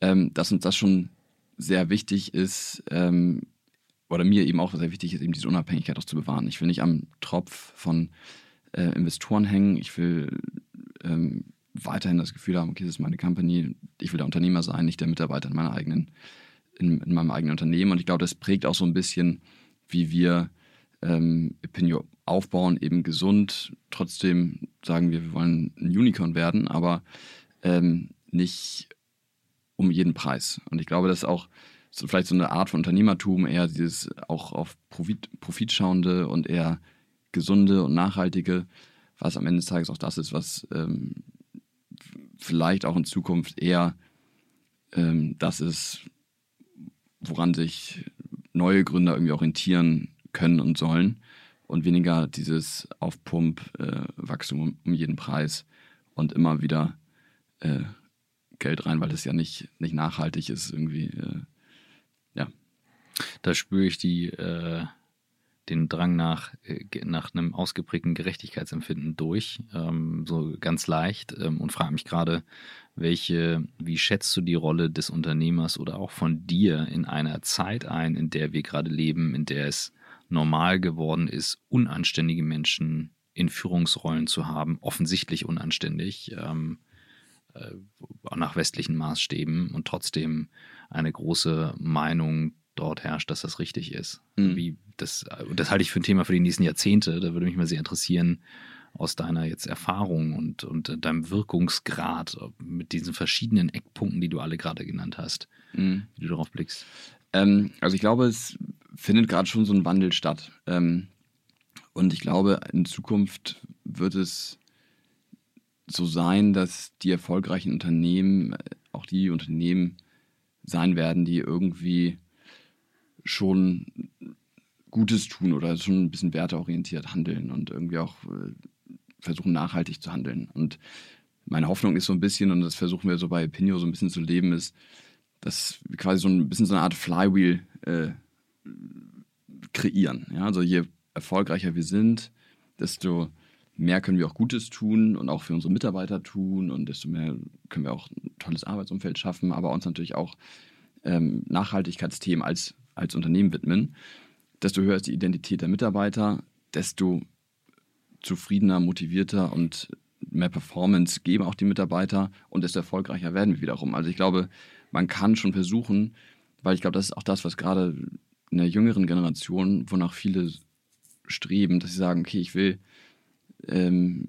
[SPEAKER 3] ähm, dass uns das schon sehr wichtig ist, ähm, oder mir eben auch sehr wichtig ist, eben diese Unabhängigkeit auch zu bewahren. Ich will nicht am Tropf von äh, Investoren hängen. Ich will ähm, weiterhin das Gefühl haben, okay, das ist meine Company, ich will der Unternehmer sein, nicht der Mitarbeiter in meiner eigenen, in, in meinem eigenen Unternehmen. Und ich glaube, das prägt auch so ein bisschen, wie wir ähm, Opinio aufbauen, eben gesund. Trotzdem sagen wir, wir wollen ein Unicorn werden, aber ähm, nicht um jeden Preis. Und ich glaube, das ist auch so vielleicht so eine Art von Unternehmertum, eher dieses auch auf Profit, Profit schauende und eher gesunde und nachhaltige, was am Ende des Tages auch das ist, was ähm, vielleicht auch in Zukunft eher ähm, das ist, woran sich neue Gründer irgendwie orientieren können und sollen und weniger dieses Aufpump-Wachstum äh, um, um, jeden Preis und immer wieder äh, Geld rein, weil das ja nicht, nicht nachhaltig ist irgendwie. Äh, ja.
[SPEAKER 1] Da spüre ich die, äh, den Drang nach, äh, nach einem ausgeprägten Gerechtigkeitsempfinden durch, ähm, so ganz leicht ähm, und frage mich gerade, welche, wie schätzt du die Rolle des Unternehmers oder auch von dir in einer Zeit ein, in der wir gerade leben, in der es normal geworden ist, unanständige Menschen in Führungsrollen zu haben, offensichtlich unanständig, ähm, äh, nach westlichen Maßstäben und trotzdem eine große Meinung dort herrscht, dass das richtig ist. Mhm. Wie das, das halte ich für ein Thema für die nächsten Jahrzehnte. Da würde mich mal sehr interessieren, aus deiner jetzt Erfahrung und, und deinem Wirkungsgrad mit diesen verschiedenen Eckpunkten, die du alle gerade genannt hast, mhm. wie du darauf blickst.
[SPEAKER 3] Ähm, also ich glaube, es findet gerade schon so ein Wandel statt. Ähm, und ich glaube, in Zukunft wird es so sein, dass die erfolgreichen Unternehmen äh, auch die Unternehmen sein werden, die irgendwie schon Gutes tun oder schon ein bisschen werteorientiert handeln und irgendwie auch äh, versuchen nachhaltig zu handeln. Und meine Hoffnung ist so ein bisschen, und das versuchen wir so bei Pinio so ein bisschen zu leben, ist, dass wir quasi so ein bisschen so eine Art Flywheel äh, kreieren. Ja? Also je erfolgreicher wir sind, desto mehr können wir auch Gutes tun und auch für unsere Mitarbeiter tun und desto mehr können wir auch ein tolles Arbeitsumfeld schaffen, aber uns natürlich auch ähm, Nachhaltigkeitsthemen als, als Unternehmen widmen. Desto höher ist die Identität der Mitarbeiter, desto zufriedener, motivierter und mehr Performance geben auch die Mitarbeiter und desto erfolgreicher werden wir wiederum. Also ich glaube, man kann schon versuchen, weil ich glaube, das ist auch das, was gerade in der jüngeren Generation, wonach viele streben, dass sie sagen, okay, ich will ähm,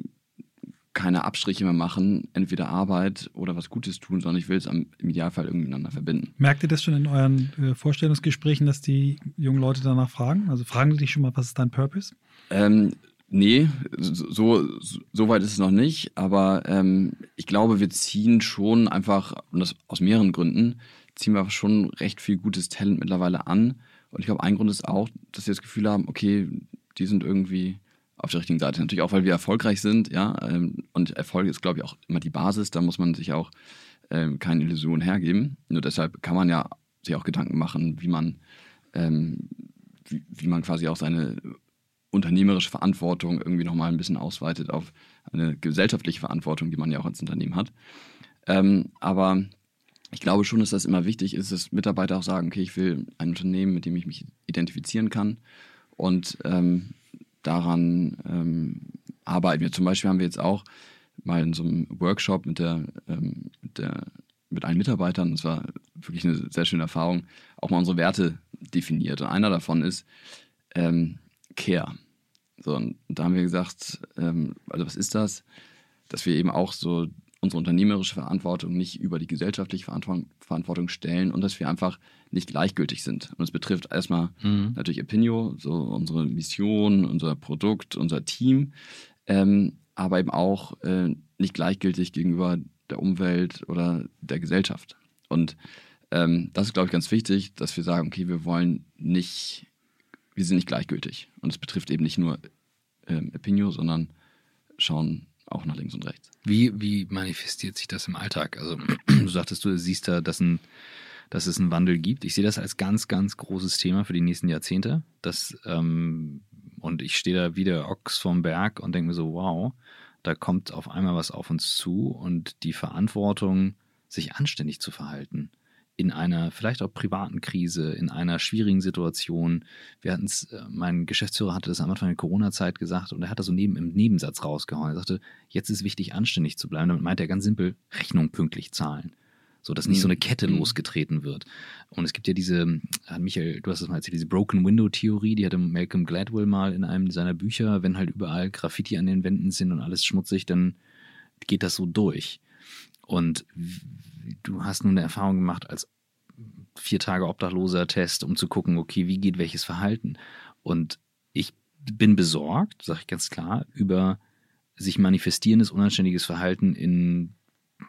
[SPEAKER 3] keine Abstriche mehr machen, entweder Arbeit oder was Gutes tun, sondern ich will es im Idealfall irgendwie miteinander verbinden.
[SPEAKER 2] Merkt ihr das schon in euren äh, Vorstellungsgesprächen, dass die jungen Leute danach fragen? Also fragen die dich schon mal, was ist dein Purpose?
[SPEAKER 3] Ähm, Nee, so, so weit ist es noch nicht, aber ähm, ich glaube, wir ziehen schon einfach, und das aus mehreren Gründen, ziehen wir schon recht viel gutes Talent mittlerweile an. Und ich glaube, ein Grund ist auch, dass wir das Gefühl haben, okay, die sind irgendwie auf der richtigen Seite. Natürlich auch, weil wir erfolgreich sind, ja. Ähm, und Erfolg ist, glaube ich, auch immer die Basis. Da muss man sich auch ähm, keine Illusion hergeben. Nur deshalb kann man ja sich auch Gedanken machen, wie man, ähm, wie, wie man quasi auch seine unternehmerische Verantwortung irgendwie nochmal ein bisschen ausweitet auf eine gesellschaftliche Verantwortung, die man ja auch als Unternehmen hat. Ähm, aber ich glaube schon, dass das immer wichtig ist, dass Mitarbeiter auch sagen, okay, ich will ein Unternehmen, mit dem ich mich identifizieren kann und ähm, daran ähm, arbeiten wir. Zum Beispiel haben wir jetzt auch mal in so einem Workshop mit der, ähm, mit der mit allen Mitarbeitern, das war wirklich eine sehr schöne Erfahrung, auch mal unsere Werte definiert. Und einer davon ist, ähm, Care. So, und da haben wir gesagt, ähm, also was ist das? Dass wir eben auch so unsere unternehmerische Verantwortung nicht über die gesellschaftliche Verantwortung stellen und dass wir einfach nicht gleichgültig sind. Und es betrifft erstmal mhm. natürlich Opinio, so unsere Mission, unser Produkt, unser Team, ähm, aber eben auch äh, nicht gleichgültig gegenüber der Umwelt oder der Gesellschaft. Und ähm, das ist, glaube ich, ganz wichtig, dass wir sagen, okay, wir wollen nicht wir sind nicht gleichgültig. Und es betrifft eben nicht nur ähm, Epinio, sondern schauen auch nach links und rechts.
[SPEAKER 1] Wie, wie manifestiert sich das im Alltag? Also <clears throat> du sagtest, du siehst da, dass, ein, dass es einen Wandel gibt. Ich sehe das als ganz, ganz großes Thema für die nächsten Jahrzehnte. Das, ähm, und ich stehe da wieder Ochs vom Berg und denke mir so, wow, da kommt auf einmal was auf uns zu und die Verantwortung, sich anständig zu verhalten in einer vielleicht auch privaten Krise, in einer schwierigen Situation. Wir hatten es, äh, mein Geschäftsführer hatte das am Anfang der Corona-Zeit gesagt und er hat das so neben, im Nebensatz rausgehauen. Er sagte, jetzt ist wichtig, anständig zu bleiben. Damit meint er ganz simpel, Rechnung pünktlich zahlen. So, dass nicht so eine Kette mhm. losgetreten wird. Und es gibt ja diese, Michael, du hast das mal erzählt, diese Broken Window Theorie, die hatte Malcolm Gladwell mal in einem seiner Bücher, wenn halt überall Graffiti an den Wänden sind und alles schmutzig, dann geht das so durch. Und du hast nun eine Erfahrung gemacht als vier Tage obdachloser Test, um zu gucken, okay, wie geht welches Verhalten. Und ich bin besorgt, sage ich ganz klar, über sich manifestierendes unanständiges Verhalten in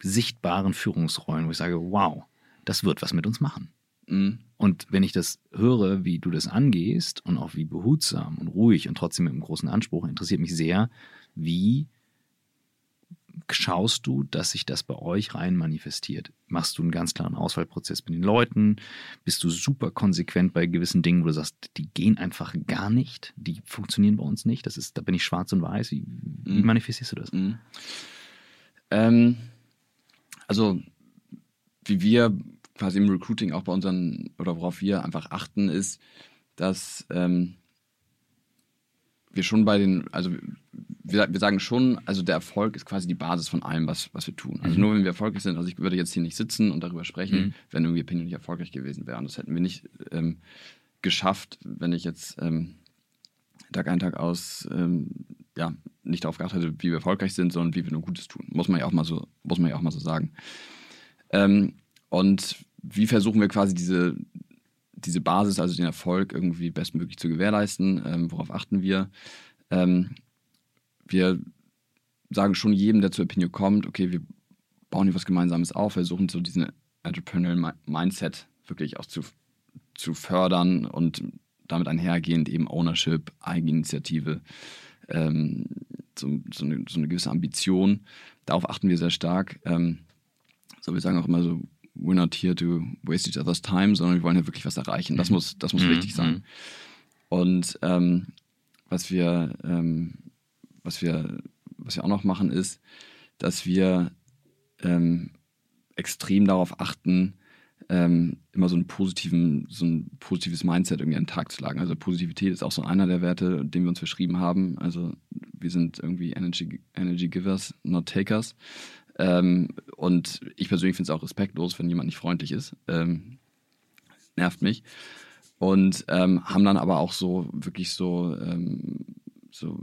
[SPEAKER 1] sichtbaren Führungsrollen, wo ich sage, wow, das wird was mit uns machen. Mhm. Und wenn ich das höre, wie du das angehst und auch wie behutsam und ruhig und trotzdem mit einem großen Anspruch, interessiert mich sehr, wie schaust du, dass sich das bei euch rein manifestiert? Machst du einen ganz klaren Auswahlprozess mit den Leuten? Bist du super konsequent bei gewissen Dingen, wo du sagst, die gehen einfach gar nicht, die funktionieren bei uns nicht? Das ist, da bin ich schwarz und weiß. Wie, wie mhm. manifestierst du das? Mhm.
[SPEAKER 3] Ähm, also, wie wir quasi im Recruiting auch bei unseren, oder worauf wir einfach achten, ist, dass ähm, wir schon bei den, also wir, wir, sagen schon, also der Erfolg ist quasi die Basis von allem, was, was wir tun. Also mhm. nur wenn wir erfolgreich sind, also ich würde jetzt hier nicht sitzen und darüber sprechen, mhm. wenn irgendwie Opinion nicht erfolgreich gewesen wäre. Und das hätten wir nicht ähm, geschafft, wenn ich jetzt ähm, Tag ein, Tag aus ähm, ja, nicht darauf geachtet wie wir erfolgreich sind, sondern wie wir nur Gutes tun. Muss man ja auch mal so, muss man ja auch mal so sagen. Ähm, und wie versuchen wir quasi diese, diese Basis, also den Erfolg irgendwie bestmöglich zu gewährleisten? Ähm, worauf achten wir? Ähm, wir sagen schon jedem, der zur Opinion kommt, okay, wir bauen hier was Gemeinsames auf, versuchen so diesen Entrepreneurial Mindset wirklich auch zu, zu fördern und damit einhergehend eben Ownership, Eigeninitiative, ähm, so, so, eine, so, eine, gewisse Ambition. Darauf achten wir sehr stark. Ähm, so, wir sagen auch immer so, we're not here to waste each other's time, sondern wir wollen ja wirklich was erreichen. Das mhm. muss, das muss mhm. wichtig sein. Und ähm, was wir ähm, was wir, was wir auch noch machen, ist, dass wir ähm, extrem darauf achten, ähm, immer so, einen positiven, so ein positives Mindset irgendwie an den Tag zu lagen. Also Positivität ist auch so einer der Werte, den wir uns verschrieben haben. Also wir sind irgendwie Energy, Energy Givers, not Takers. Ähm, und ich persönlich finde es auch respektlos, wenn jemand nicht freundlich ist. Ähm, nervt mich. Und ähm, haben dann aber auch so wirklich so, ähm, so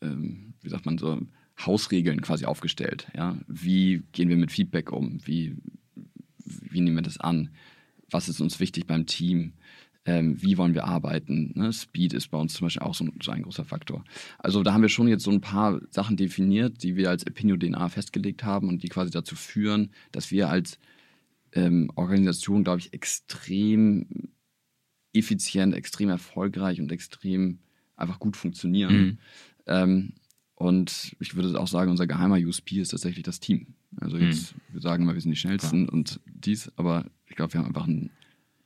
[SPEAKER 3] ähm, wie sagt man so, Hausregeln quasi aufgestellt. Ja? Wie gehen wir mit Feedback um? Wie, wie nehmen wir das an? Was ist uns wichtig beim Team? ähm, wie wollen wir arbeiten. Ne? Speed ist bei uns zum Beispiel auch so, so, ein großer Faktor. Also da haben wir schon jetzt so ein paar Sachen definiert, die wir als Epinio DNA festgelegt haben und die quasi dazu führen, dass wir als ähm, Organisation, glaube ich, extrem effizient, extrem erfolgreich und extrem einfach gut funktionieren. Mhm. Ähm, und ich würde auch sagen, unser geheimer USP ist tatsächlich das Team. Also jetzt, mhm. wir sagen immer, wir sind die schnellsten ja. und dies, aber ich glaube, wir haben einfach ein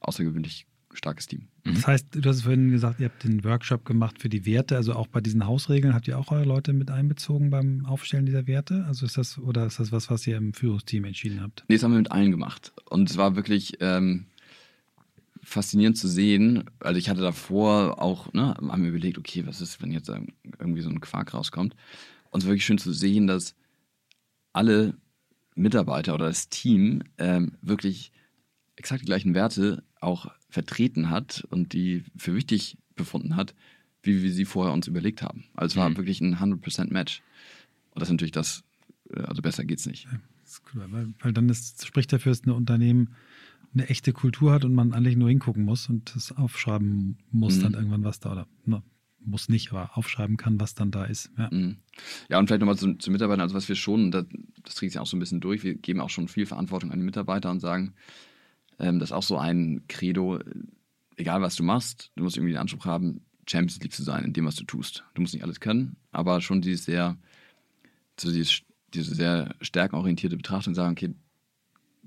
[SPEAKER 3] außergewöhnlich starkes Team.
[SPEAKER 2] Mhm. Das heißt, du hast vorhin gesagt, ihr habt den Workshop gemacht für die Werte, also auch bei diesen Hausregeln habt ihr auch eure Leute mit einbezogen beim Aufstellen dieser Werte? Also ist das oder ist das was, was ihr im Führungsteam entschieden habt?
[SPEAKER 3] Nee, das haben wir mit allen gemacht. Und es war wirklich ähm, faszinierend zu sehen. Also ich hatte davor auch, ne, haben wir überlegt, okay, was ist, wenn jetzt irgendwie so ein Quark rauskommt? Und es war wirklich schön zu sehen, dass alle Mitarbeiter oder das Team ähm, wirklich exakt die gleichen Werte auch vertreten hat und die für wichtig befunden hat, wie wir sie vorher uns überlegt haben. Also es war mhm. wirklich ein 100% Match. Und das ist natürlich das, äh, also besser geht's nicht. Ja,
[SPEAKER 2] cool, weil, weil, dann ist, spricht dafür, dass ein Unternehmen eine echte Kultur hat und man eigentlich nur hingucken muss und das aufschreiben muss mhm. dann irgendwann, was da, oder ne, muss nicht, aber aufschreiben kann, was dann da ist. Ja,
[SPEAKER 3] mhm. ja und vielleicht nochmal zu, zu, Mitarbeitern, also was wir schon, das, das trägt sich auch so ein bisschen durch, wir geben auch schon viel Verantwortung an die Mitarbeiter und sagen, ähm, das ist auch so ein Credo, egal was du machst, du musst irgendwie den Anspruch haben, Champions League zu sein in dem, was du tust. Du musst nicht alles können, aber schon dieses sehr, so dieses, diese sehr stärkenorientierte Betrachtung sagen, okay,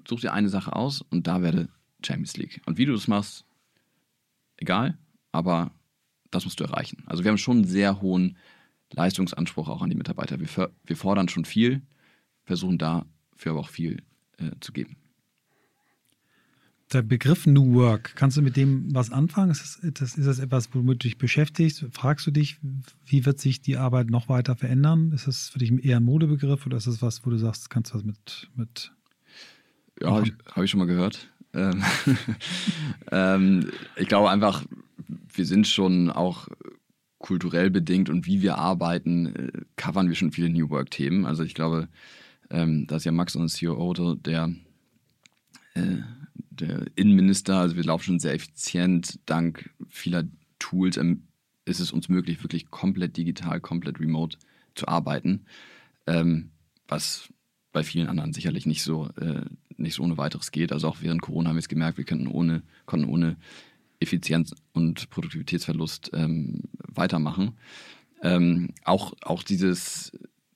[SPEAKER 3] such dir eine Sache aus und da werde Champions League. Und wie du das machst, egal, aber das musst du erreichen. Also wir haben schon einen sehr hohen Leistungsanspruch auch an die Mitarbeiter. Wir, wir fordern schon viel, versuchen dafür aber auch viel äh, zu geben
[SPEAKER 2] der Begriff New Work, kannst du mit dem was anfangen? Ist das, ist das etwas, womit du dich beschäftigst? Fragst du dich, wie wird sich die Arbeit noch weiter verändern? Ist das für dich eher ein Modebegriff oder ist das was, wo du sagst, kannst du was mit. mit
[SPEAKER 3] ja, habe ich, hab ich, schon mal gehört. Ähm, <laughs> ähm, ich glaube einfach, wir sind schon auch kulturell bedingt und wie wir arbeiten, äh, covern wir schon viele New Work-Themen. Also ich glaube, ähm, da ist ja Max, unser CEO, der äh, der Innenminister, also wir laufen schon sehr effizient. Dank vieler Tools ähm, ist es uns möglich, wirklich komplett digital, komplett remote zu arbeiten. Ähm, was bei vielen anderen sicherlich nicht so, äh, nicht so ohne weiteres geht. Also auch während Corona haben wir es gemerkt, wir ohne, konnten ohne Effizienz und Produktivitätsverlust ähm, weitermachen. Ähm, auch, auch dieses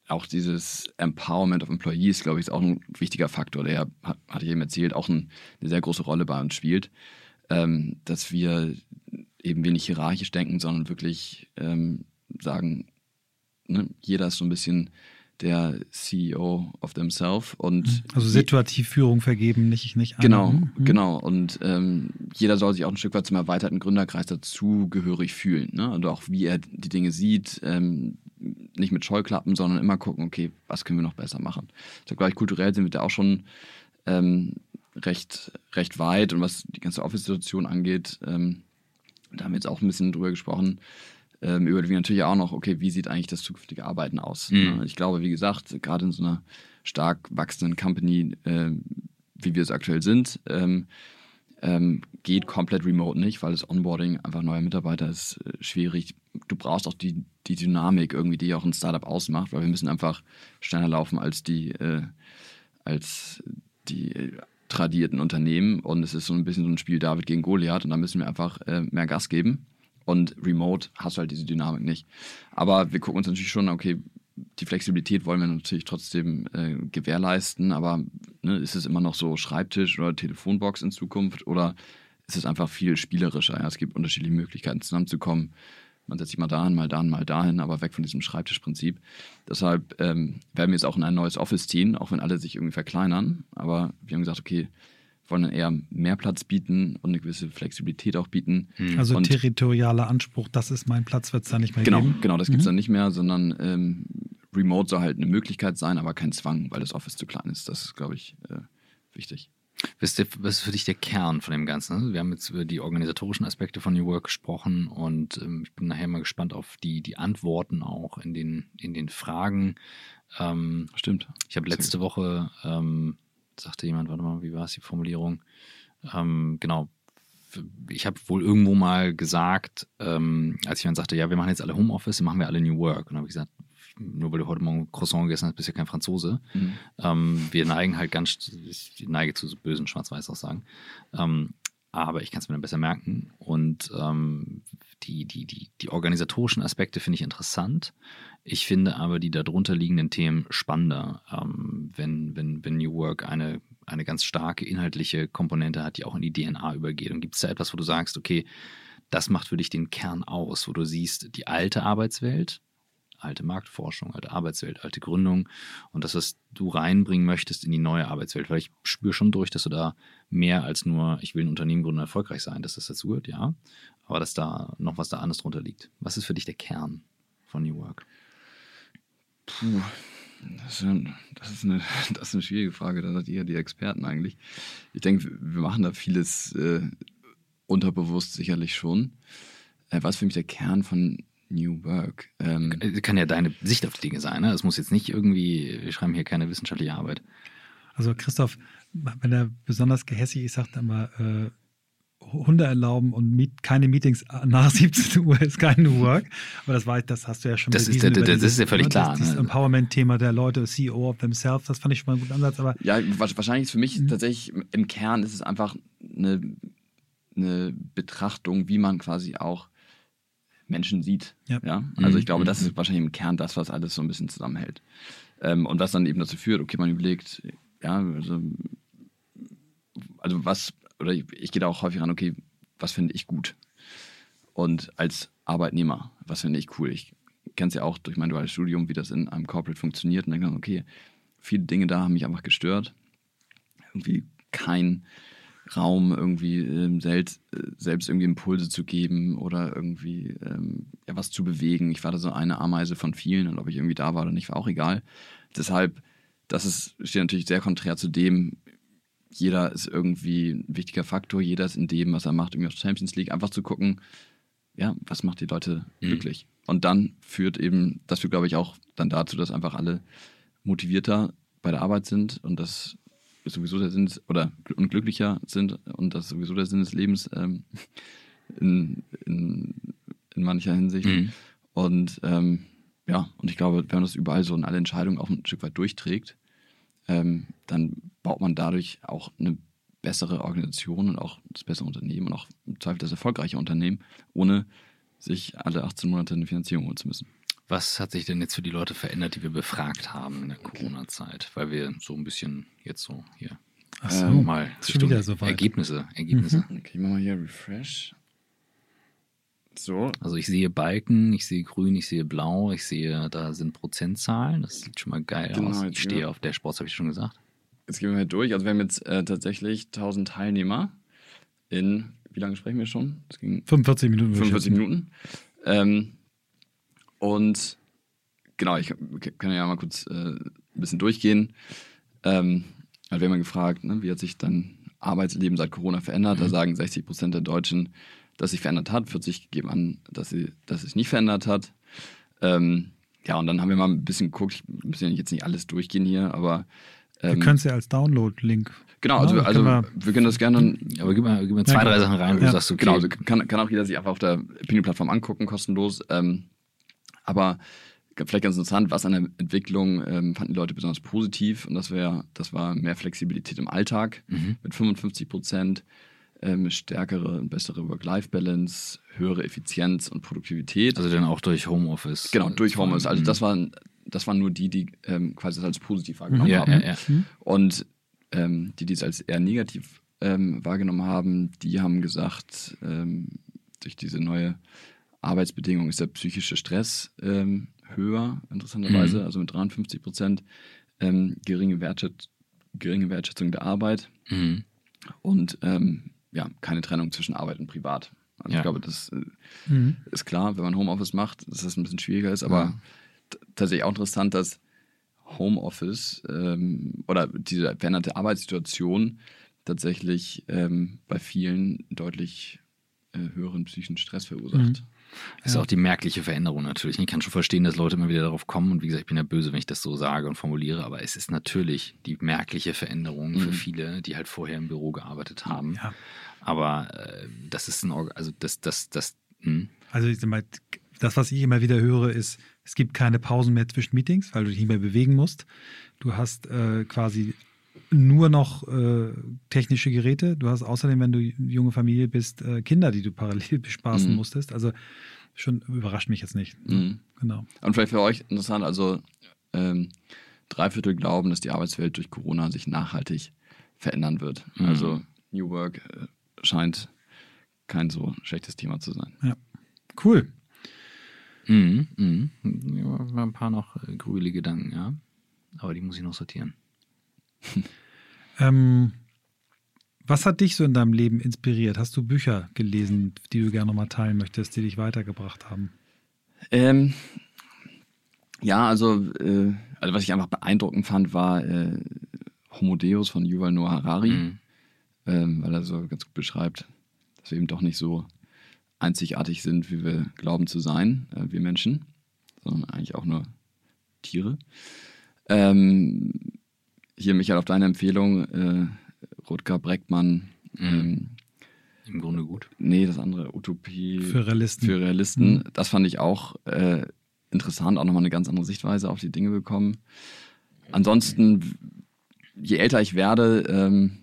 [SPEAKER 3] auch dieses Empowerment of Employees, glaube ich, ist auch ein wichtiger Faktor, der, hatte ich eben erzählt, auch ein, eine sehr große Rolle bei uns spielt. Ähm, dass wir eben wenig hierarchisch denken, sondern wirklich ähm, sagen, ne, jeder ist so ein bisschen der CEO of themselves und
[SPEAKER 2] mhm. also situativ Führung vergeben, nicht nicht
[SPEAKER 3] genau mhm. genau und ähm, jeder soll sich auch ein Stück weit zum erweiterten Gründerkreis dazugehörig fühlen ne? und auch wie er die Dinge sieht ähm, nicht mit Scheuklappen, sondern immer gucken, okay, was können wir noch besser machen. Ich glaube, kulturell sind wir da auch schon ähm, recht, recht weit und was die ganze Office-Situation angeht, ähm, da haben wir jetzt auch ein bisschen drüber gesprochen, ähm, über die natürlich auch noch, okay, wie sieht eigentlich das zukünftige Arbeiten aus? Mhm. Ich glaube, wie gesagt, gerade in so einer stark wachsenden Company, äh, wie wir es aktuell sind, ähm, ähm, geht komplett remote nicht, weil das Onboarding einfach neuer Mitarbeiter ist äh, schwierig. Du brauchst auch die, die Dynamik irgendwie, die auch ein Startup ausmacht, weil wir müssen einfach schneller laufen als die, äh, als die äh, tradierten Unternehmen und es ist so ein bisschen so ein Spiel David gegen Goliath und da müssen wir einfach äh, mehr Gas geben und remote hast du halt diese Dynamik nicht. Aber wir gucken uns natürlich schon, okay, die Flexibilität wollen wir natürlich trotzdem äh, gewährleisten, aber ne, ist es immer noch so Schreibtisch oder Telefonbox in Zukunft oder ist es einfach viel spielerischer? Ja? Es gibt unterschiedliche Möglichkeiten zusammenzukommen. Man setzt sich mal dahin, mal dahin, mal dahin, aber weg von diesem Schreibtischprinzip. Deshalb ähm, werden wir jetzt auch in ein neues Office ziehen, auch wenn alle sich irgendwie verkleinern. Aber wir haben gesagt, okay, wollen dann eher mehr Platz bieten und eine gewisse Flexibilität auch bieten.
[SPEAKER 2] Mhm. Also und territorialer Anspruch, das ist mein Platz, wird es da nicht mehr
[SPEAKER 3] genau,
[SPEAKER 2] geben?
[SPEAKER 3] Genau, das gibt es mhm. dann nicht mehr, sondern ähm, Remote soll halt eine Möglichkeit sein, aber kein Zwang, weil das Office zu klein ist. Das ist, glaube ich, äh, wichtig.
[SPEAKER 1] Was ist für dich der Kern von dem Ganzen? Also wir haben jetzt über die organisatorischen Aspekte von New Work gesprochen und ähm, ich bin nachher mal gespannt auf die, die Antworten auch in den, in den Fragen.
[SPEAKER 3] Ähm, Stimmt.
[SPEAKER 1] Ich habe letzte Woche ähm, sagte jemand, warte mal, wie war es die Formulierung? Ähm, genau, ich habe wohl irgendwo mal gesagt, ähm, als jemand sagte, ja, wir machen jetzt alle Homeoffice, machen wir alle New Work. Und dann habe ich gesagt, nur weil du heute Morgen Croissant gegessen hast, bist du ja kein Franzose. Mhm. Ähm, wir neigen halt ganz, ich neige zu so bösen Schwarz-Weiß-Aussagen. Ähm, aber ich kann es mir dann besser merken. Und ähm, die, die, die, die organisatorischen Aspekte finde ich interessant. Ich finde aber die darunter liegenden Themen spannender, ähm, wenn, wenn, wenn New Work eine, eine ganz starke inhaltliche Komponente hat, die auch in die DNA übergeht. Und gibt es da etwas, wo du sagst, okay, das macht für dich den Kern aus, wo du siehst, die alte Arbeitswelt, alte Marktforschung, alte Arbeitswelt, alte Gründung und das, was du reinbringen möchtest in die neue Arbeitswelt. Weil ich spüre schon durch, dass du da mehr als nur, ich will ein Unternehmen gründen erfolgreich sein, dass das dazu gehört, ja. Aber dass da noch was da anderes drunter liegt. Was ist für dich der Kern von New Work?
[SPEAKER 3] Puh, das ist, eine, das ist, eine, <laughs> das ist eine schwierige Frage. Da seid ihr die Experten eigentlich. Ich denke, wir machen da vieles äh, unterbewusst sicherlich schon. Äh, was für mich der Kern von New Work.
[SPEAKER 1] Ähm, kann ja deine Sicht auf die Dinge sein. Ne? Es muss jetzt nicht irgendwie, wir schreiben hier keine wissenschaftliche Arbeit.
[SPEAKER 2] Also Christoph, wenn er besonders gehässig ist, sagt er immer, äh, Hunde erlauben und meet, keine Meetings nach <laughs> 17 Uhr ist kein New Work. Aber das war, das hast du ja schon
[SPEAKER 1] das ist, der, das dieses, ist ja völlig klar.
[SPEAKER 2] Das, dieses ne? Empowerment-Thema der Leute, CEO of themselves, das fand ich schon mal einen guten Ansatz. Aber
[SPEAKER 3] ja, wahrscheinlich ist für mich mhm. tatsächlich im Kern ist es einfach eine, eine Betrachtung, wie man quasi auch Menschen sieht. Ja. ja? Also ich glaube, das ist mhm. wahrscheinlich im Kern das, was alles so ein bisschen zusammenhält. Ähm, und was dann eben dazu führt, okay, man überlegt, ja, also, also was, oder ich, ich gehe da auch häufig ran, okay, was finde ich gut? Und als Arbeitnehmer, was finde ich cool? Ich kenne es ja auch durch mein duales Studium, wie das in einem Corporate funktioniert. Und dann ich, okay, viele Dinge da haben mich einfach gestört. Irgendwie kein Raum irgendwie ähm, selbst, äh, selbst irgendwie Impulse zu geben oder irgendwie ähm, ja, was zu bewegen. Ich war da so eine Ameise von vielen und ob ich irgendwie da war oder nicht, war auch egal. Deshalb, das ist, steht natürlich sehr konträr zu dem, jeder ist irgendwie ein wichtiger Faktor, jeder ist in dem, was er macht, irgendwie auf Champions League, einfach zu gucken, ja, was macht die Leute mhm. glücklich? Und dann führt eben, das führt, glaube ich, auch dann dazu, dass einfach alle motivierter bei der Arbeit sind und das sowieso der Sinn oder und glücklicher sind und das sowieso der Sinn des Lebens ähm, <laughs> in, in, in, mancher Hinsicht. Mhm. Und ähm, ja, und ich glaube, wenn man das überall so in alle Entscheidungen auch ein Stück weit durchträgt, ähm, dann baut man dadurch auch eine bessere Organisation und auch das bessere Unternehmen und auch im Zweifel das erfolgreiche Unternehmen, ohne sich alle 18 Monate eine Finanzierung holen zu müssen.
[SPEAKER 1] Was hat sich denn jetzt für die Leute verändert, die wir befragt haben in der Corona-Zeit? Weil wir so ein bisschen jetzt so hier
[SPEAKER 2] Ach so, ähm, mal
[SPEAKER 1] schon wieder so weit. Ergebnisse, Ergebnisse.
[SPEAKER 3] Mhm. <laughs> Okay, machen wir hier Refresh. So.
[SPEAKER 1] Also ich sehe Balken, ich sehe grün, ich sehe blau, ich sehe, da sind Prozentzahlen. Das sieht schon mal geil genau, aus. Ich stehe auf der Sports, habe ich schon gesagt.
[SPEAKER 3] Jetzt gehen wir halt durch. Also wir haben jetzt äh, tatsächlich 1000 Teilnehmer in, wie lange sprechen wir schon?
[SPEAKER 2] 45 Minuten.
[SPEAKER 3] 45 Minuten. Ähm, und genau, ich kann ja mal kurz äh, ein bisschen durchgehen. Ähm, also wir haben ja gefragt, ne, wie hat sich dann Arbeitsleben seit Corona verändert? Mhm. Da sagen 60 Prozent der Deutschen, dass sich verändert hat. 40 geben an, dass, sie, dass es sich nicht verändert hat. Ähm, ja, und dann haben wir mal ein bisschen geguckt. Ich muss ja jetzt nicht alles durchgehen hier, aber.
[SPEAKER 2] Ähm, wir können es ja als Download-Link.
[SPEAKER 3] Genau, also, ja, also wir, wir, können das gerne.
[SPEAKER 1] Aber gib mal, gib mal zwei, ja, drei Sachen rein, wo ja. du sagst, okay.
[SPEAKER 3] Genau, also kann, kann auch jeder sich einfach auf der Opinion-Plattform angucken, kostenlos. Ähm, aber vielleicht ganz interessant, was an der Entwicklung ähm, fanden die Leute besonders positiv und das, wär, das war mehr Flexibilität im Alltag mhm. mit 55 Prozent, ähm, stärkere und bessere Work-Life-Balance, höhere Effizienz und Produktivität.
[SPEAKER 1] Also dann auch durch Homeoffice.
[SPEAKER 3] Genau, durch Homeoffice. Also das waren, das waren nur die, die ähm, quasi das als positiv wahrgenommen mhm. haben. Ja, ja. Mhm. Und ähm, die, die es als eher negativ ähm, wahrgenommen haben, die haben gesagt, ähm, durch diese neue Arbeitsbedingungen ist der psychische Stress ähm, höher, interessanterweise, mhm. also mit 53 Prozent ähm, geringe, Wertschätz geringe Wertschätzung der Arbeit mhm. und ähm, ja, keine Trennung zwischen Arbeit und Privat. Also ja. ich glaube, das äh, mhm. ist klar, wenn man Homeoffice macht, dass das ein bisschen schwieriger ist, aber ja. tatsächlich auch interessant, dass Homeoffice ähm, oder diese veränderte Arbeitssituation tatsächlich ähm, bei vielen deutlich äh, höheren psychischen Stress verursacht. Mhm.
[SPEAKER 1] Das ist
[SPEAKER 2] Ja.
[SPEAKER 1] auch die merkliche Veränderung natürlich. Ich kann schon verstehen, dass Leute immer wieder darauf kommen. Und wie gesagt, ich bin ja böse, wenn ich das so sage und formuliere. Aber es ist natürlich die merkliche Veränderung für
[SPEAKER 3] Mhm.
[SPEAKER 1] viele, die halt vorher im Büro gearbeitet haben.
[SPEAKER 2] Ja.
[SPEAKER 1] Aber äh, das ist ein, Org- also das, das, das, hm.
[SPEAKER 2] Also ich sag mal, das, was ich immer wieder höre, ist, es gibt keine Pausen mehr zwischen Meetings, weil du dich nicht mehr bewegen musst. Du hast äh, quasi nur noch äh, technische Geräte. Du hast außerdem, wenn du junge Familie bist, äh, Kinder, die du parallel <laughs> bespaßen
[SPEAKER 3] Mhm.
[SPEAKER 2] musstest. Also schon überrascht mich jetzt nicht.
[SPEAKER 3] Mhm.
[SPEAKER 2] Genau.
[SPEAKER 3] Und vielleicht für euch interessant, also ähm, drei Viertel glauben, dass die Arbeitswelt durch Corona sich nachhaltig verändern wird.
[SPEAKER 1] Mhm.
[SPEAKER 3] Also New Work äh, scheint kein so schlechtes Thema zu sein.
[SPEAKER 2] Cool.
[SPEAKER 1] Mhm, mhm. Ja, ein paar noch äh, grübelige Gedanken, ja. Aber die muss ich noch sortieren. <laughs>
[SPEAKER 2] Ähm, was hat dich so in deinem Leben inspiriert? Hast du Bücher gelesen, die du gerne mal teilen möchtest, die dich weitergebracht haben?
[SPEAKER 3] Ähm, ja, also, äh, also was ich einfach beeindruckend fand, war äh, Homo Deus von Yuval Noah Harari,
[SPEAKER 1] Mhm.
[SPEAKER 3] Ähm, weil er so ganz gut beschreibt, dass wir eben doch nicht so einzigartig sind, wie wir glauben zu sein, äh, wir Menschen, sondern eigentlich auch nur Tiere. Ähm, hier, Michael, auf deine Empfehlung, äh, Rutger Breckmann, ähm,
[SPEAKER 1] Im Grunde gut.
[SPEAKER 3] nee, das andere, Utopie
[SPEAKER 2] Für Realisten.
[SPEAKER 3] für Realisten.
[SPEAKER 2] Mhm.
[SPEAKER 3] Das fand ich auch äh, interessant, auch nochmal eine ganz andere Sichtweise auf die Dinge bekommen. Ansonsten, je älter ich werde, ähm,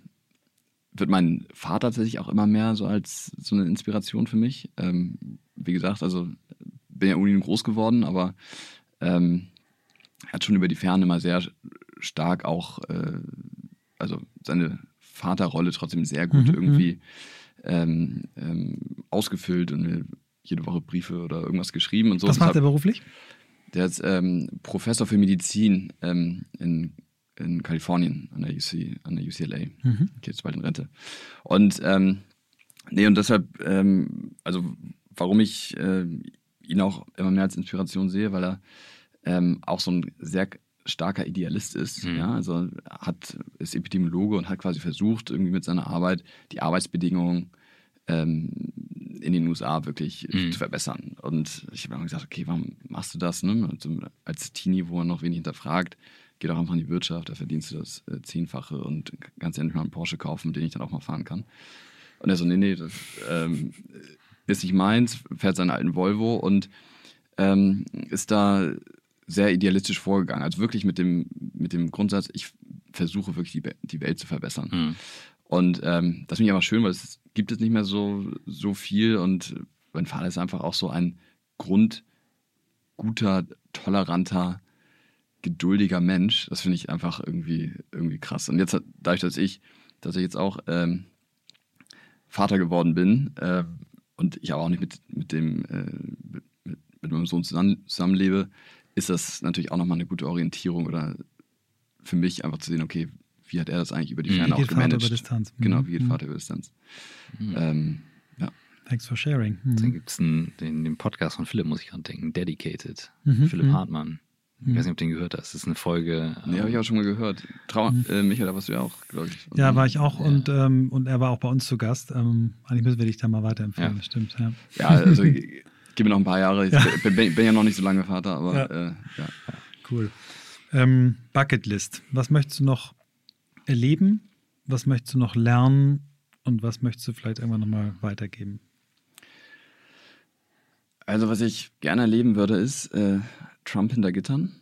[SPEAKER 3] wird mein Vater tatsächlich auch immer mehr so als so eine Inspiration für mich. Ähm, wie gesagt, also bin ja Unin groß geworden, aber ähm, er hat schon über die Ferne immer sehr stark auch, äh, also seine Vaterrolle trotzdem sehr gut
[SPEAKER 2] Mhm,
[SPEAKER 3] irgendwie ähm, ähm, ausgefüllt und mir jede Woche Briefe oder irgendwas geschrieben und so.
[SPEAKER 2] Was macht er beruflich?
[SPEAKER 3] der ist ähm, Professor für Medizin ähm, in, in Kalifornien an der, UC, an der UCLA.
[SPEAKER 2] Mhm.
[SPEAKER 3] Geht jetzt bald in Rente. Und ähm, nee, und deshalb, ähm, also warum ich äh, ihn auch immer mehr als Inspiration sehe, weil er ähm, auch so ein sehr starker Idealist ist.
[SPEAKER 1] Mhm.
[SPEAKER 3] Ja, also hat, ist Epidemiologe und hat quasi versucht, irgendwie mit seiner Arbeit die Arbeitsbedingungen ähm, in den USA wirklich
[SPEAKER 1] Mhm.
[SPEAKER 3] zu verbessern. Und ich habe immer gesagt, okay, warum machst du das? Ne? Also als Teenie, wo man noch wenig hinterfragt, geh doch einfach in die Wirtschaft, da verdienst du das äh, Zehnfache und kannst endlich mal einen Porsche kaufen, den ich dann auch mal fahren kann. Und er so, nee, nee, das ähm, ist nicht meins, fährt seinen alten Volvo und ähm, ist da sehr idealistisch vorgegangen. Also wirklich mit dem, mit dem Grundsatz, ich versuche wirklich die, die Welt zu verbessern.
[SPEAKER 1] Mhm.
[SPEAKER 3] Und ähm, das finde ich einfach schön, weil es gibt es nicht mehr so, so viel. Und mein Vater ist einfach auch so ein grundguter, toleranter, geduldiger Mensch. Das finde ich einfach irgendwie, irgendwie krass. Und jetzt, hat- dadurch, dass ich, dass ich jetzt auch ähm, Vater geworden bin ähm, und ich aber auch nicht mit, mit dem äh, mit, mit meinem Sohn zusammen, zusammenlebe, ist das natürlich auch nochmal eine gute Orientierung oder für mich einfach zu sehen, okay, wie hat er das eigentlich über die
[SPEAKER 1] Mhm.
[SPEAKER 3] Ferne
[SPEAKER 2] Wie
[SPEAKER 3] auch
[SPEAKER 2] geht Vater
[SPEAKER 3] gemanagt?
[SPEAKER 2] über Distanz? Mhm.
[SPEAKER 3] Genau, wie geht
[SPEAKER 2] Mhm.
[SPEAKER 3] Vater über Distanz?
[SPEAKER 1] Mhm.
[SPEAKER 3] Ähm, ja.
[SPEAKER 2] Thanks for sharing. Mhm.
[SPEAKER 1] Dann gibt es den, den Podcast von Philipp, muss ich gerade denken, Dedicated.
[SPEAKER 2] Mhm,
[SPEAKER 1] Philipp
[SPEAKER 2] mhm.
[SPEAKER 1] Hartmann. Ich weiß nicht, ob du den gehört hast. Das ist eine Folge.
[SPEAKER 3] Nee, habe ich auch schon mal gehört. Trau
[SPEAKER 2] Mhm.
[SPEAKER 3] äh, Michael, da warst du ja auch, glaube ich.
[SPEAKER 2] Ja, war ich auch
[SPEAKER 1] Ja.
[SPEAKER 2] und, ähm, und er war auch bei uns zu Gast. Ähm, eigentlich müssen wir dich da mal weiterempfehlen,
[SPEAKER 1] Ja.
[SPEAKER 2] stimmt. Ja.
[SPEAKER 3] Ja, also <laughs> gib mir noch ein paar Jahre. Ich
[SPEAKER 2] Ja.
[SPEAKER 3] bin, bin, bin ja noch nicht so lange Vater, aber
[SPEAKER 2] Ja.
[SPEAKER 3] Äh, ja.
[SPEAKER 2] Cool. Ähm, Bucketlist. Was möchtest du noch erleben? Was möchtest du noch lernen? Und was möchtest du vielleicht irgendwann nochmal weitergeben?
[SPEAKER 3] Also, was ich gerne erleben würde, ist äh, Trump hinter Gittern.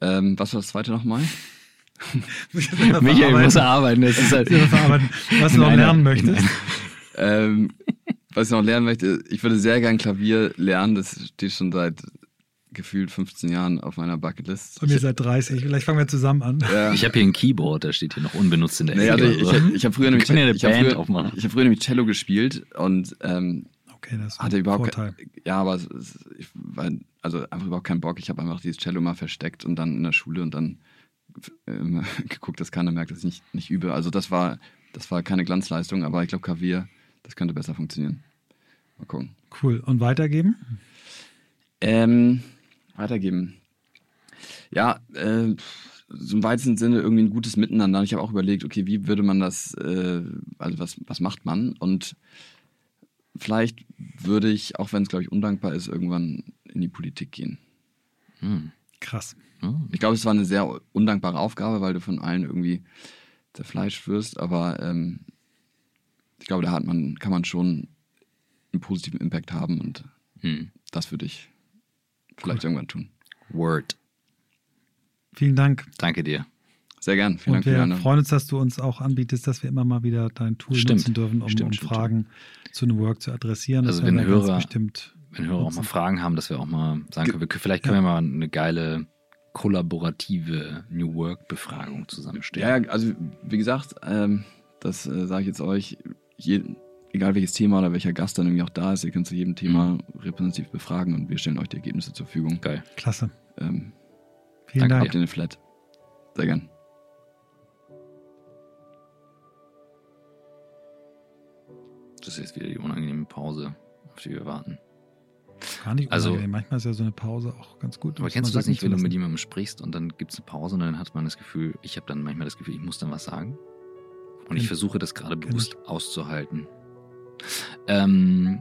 [SPEAKER 3] Ähm, was war das zweite nochmal?
[SPEAKER 1] Michael muss arbeiten. Das ist halt
[SPEAKER 2] was du noch
[SPEAKER 1] einer-
[SPEAKER 2] lernen möchtest.
[SPEAKER 3] ähm, was ich noch lernen möchte, ich würde sehr gern Klavier lernen. Das steht schon seit gefühlt 15 Jahren auf meiner Bucketlist.
[SPEAKER 2] Und ihr seid 30. Vielleicht fangen wir zusammen an.
[SPEAKER 3] Ja.
[SPEAKER 1] Ich habe hier ein Keyboard, das steht hier noch unbenutzt in der
[SPEAKER 3] Nee,
[SPEAKER 1] Ecke.
[SPEAKER 3] also ich,
[SPEAKER 1] Also,
[SPEAKER 3] ich, ich habe früher, nämlich- ich hab früher,
[SPEAKER 1] aufmachen.
[SPEAKER 3] ich hab früher nämlich Cello gespielt und ähm,
[SPEAKER 2] Okay, das ist
[SPEAKER 3] hatte überhaupt
[SPEAKER 2] Vorteil.
[SPEAKER 3] kein, ja, aber es, ich war also einfach überhaupt keinen Bock. Ich habe einfach dieses Cello mal versteckt und dann in der Schule und dann ähm, <laughs> geguckt, dass keiner merkt, dass ich nicht, nicht übe. Also das war das war keine Glanzleistung, aber ich glaube Klavier, das könnte besser funktionieren. Mal gucken.
[SPEAKER 2] Cool. Und weitergeben?
[SPEAKER 3] Ähm, weitergeben. Ja, äh, so im weitesten Sinne irgendwie ein gutes Miteinander. Ich habe auch überlegt, okay, wie würde man das, äh, also was, was macht man? Und vielleicht würde ich, auch wenn es, glaube ich, undankbar ist, irgendwann in die Politik gehen.
[SPEAKER 1] Hm.
[SPEAKER 2] Krass.
[SPEAKER 1] Hm.
[SPEAKER 3] Ich glaube, es war eine sehr undankbare Aufgabe, weil du von allen irgendwie zerfleischt wirst, aber ähm, ich glaube, da hat man, kann man schon einen positiven Impact haben und
[SPEAKER 1] Hm.
[SPEAKER 3] das würde ich vielleicht irgendwann tun.
[SPEAKER 1] Word.
[SPEAKER 2] Vielen Dank.
[SPEAKER 1] Danke dir.
[SPEAKER 3] Sehr gern. Vielen
[SPEAKER 2] Und
[SPEAKER 3] Dank für die
[SPEAKER 2] wir freuen uns, dass du uns auch anbietest, dass wir immer mal wieder dein Tool
[SPEAKER 1] Stimmt.
[SPEAKER 2] nutzen dürfen, um,
[SPEAKER 1] Stimmt,
[SPEAKER 2] um
[SPEAKER 1] stimmt,
[SPEAKER 2] Fragen zu New Work zu adressieren.
[SPEAKER 1] Also wenn Hörer-
[SPEAKER 2] bestimmt
[SPEAKER 1] Wenn Hörer auch mal
[SPEAKER 2] nutzen.
[SPEAKER 1] Fragen haben, dass wir auch mal sagen können, wir, vielleicht können wir mal eine geile kollaborative New Work-Befragung zusammenstellen.
[SPEAKER 3] Ja, ja, also wie gesagt, ähm, das äh, sage ich jetzt euch, je, egal welches Thema oder welcher Gast dann irgendwie auch da ist, ihr könnt zu jedem Thema
[SPEAKER 1] Mhm.
[SPEAKER 3] repräsentativ befragen und wir stellen euch die Ergebnisse zur Verfügung.
[SPEAKER 1] Geil.
[SPEAKER 2] Klasse.
[SPEAKER 3] Ähm,
[SPEAKER 2] Vielen
[SPEAKER 1] Danke
[SPEAKER 2] Dank.
[SPEAKER 3] habt ihr eine Flat? Sehr gern.
[SPEAKER 1] Das ist jetzt wieder die unangenehme Pause, auf die wir warten.
[SPEAKER 2] Gar nicht
[SPEAKER 1] Also-
[SPEAKER 2] unangenehm. Manchmal ist ja so eine Pause auch ganz gut.
[SPEAKER 1] Aber kennst du das nicht, wenn du mit jemandem sprichst und dann gibt es eine Pause und dann hat man das Gefühl, ich habe dann manchmal das Gefühl, ich muss dann was sagen. Und ich versuche das gerade bewusst auszuhalten. Ähm,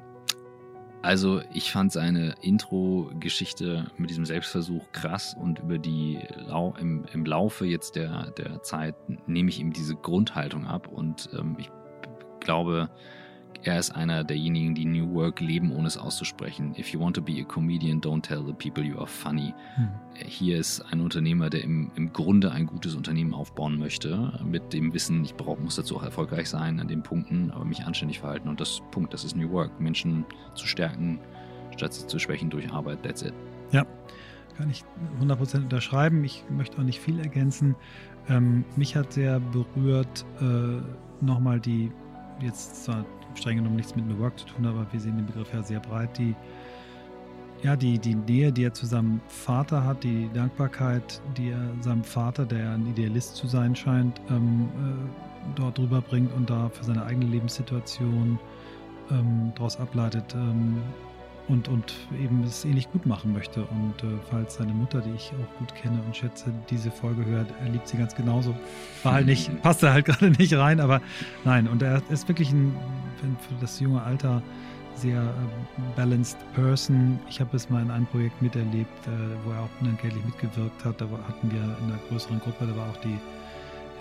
[SPEAKER 1] also ich fand seine Intro-Geschichte mit diesem Selbstversuch krass und über die Lau im, im Laufe jetzt der, der Zeit nehme ich ihm diese Grundhaltung ab und ähm, ich glaube, er ist einer derjenigen, die New Work leben, ohne es auszusprechen. If you want to be a comedian, don't tell the people you are funny.
[SPEAKER 2] Hm.
[SPEAKER 1] Hier ist ein Unternehmer, der im, im Grunde ein gutes Unternehmen aufbauen möchte, mit dem Wissen, ich brauch, muss dazu auch erfolgreich sein an den Punkten, aber mich anständig verhalten. Und das Punkt, das ist New Work. Menschen zu stärken, statt sie zu schwächen durch Arbeit. That's it.
[SPEAKER 2] Kann ich 100% unterschreiben. Ich möchte auch nicht viel ergänzen. Ähm, mich hat sehr berührt äh, nochmal die, jetzt zwar streng genommen nichts mit New Work zu tun, aber wir sehen den Begriff ja sehr breit, die, ja, die, die Nähe, die er zu seinem Vater hat, die Dankbarkeit, die er seinem Vater, der ein Idealist zu sein scheint, ähm, äh, dort drüber bringt und da für seine eigene Lebenssituation ähm, daraus ableitet, ähm, und, und eben es ähnlich gut machen möchte. Und äh, falls seine Mutter, die ich auch gut kenne und schätze, diese Folge hört, er liebt sie ganz genauso. War halt nicht, <laughs> passte halt gerade nicht rein, aber nein, und er ist wirklich ein, für das junge Alter sehr äh, balanced Person. Ich habe es mal in einem Projekt miterlebt, äh, wo er auch unentgeltlich mitgewirkt hat. Da hatten wir in einer größeren Gruppe, da war auch die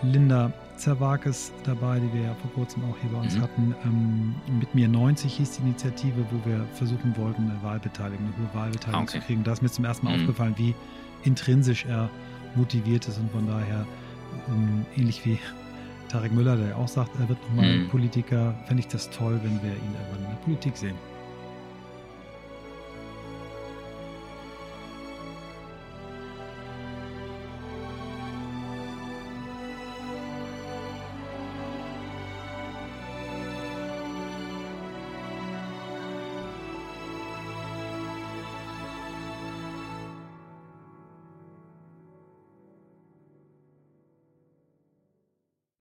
[SPEAKER 2] Linda Zerwakis dabei, die wir ja vor kurzem auch hier bei uns
[SPEAKER 1] Mhm.
[SPEAKER 2] hatten. Ähm, mit mir 90 hieß die Initiative, wo wir versuchen wollten, eine Wahlbeteiligung, eine hohe Wahlbeteiligung
[SPEAKER 1] Ah, okay.
[SPEAKER 2] zu kriegen. Da ist mir zum ersten Mal
[SPEAKER 1] Mhm.
[SPEAKER 2] aufgefallen, wie intrinsisch er motiviert ist und von daher ähm, ähnlich wie Tarek Müller, der ja auch sagt, er wird nochmal
[SPEAKER 1] Mhm.
[SPEAKER 2] Politiker, fände ich das toll, wenn wir ihn irgendwann in der Politik sehen.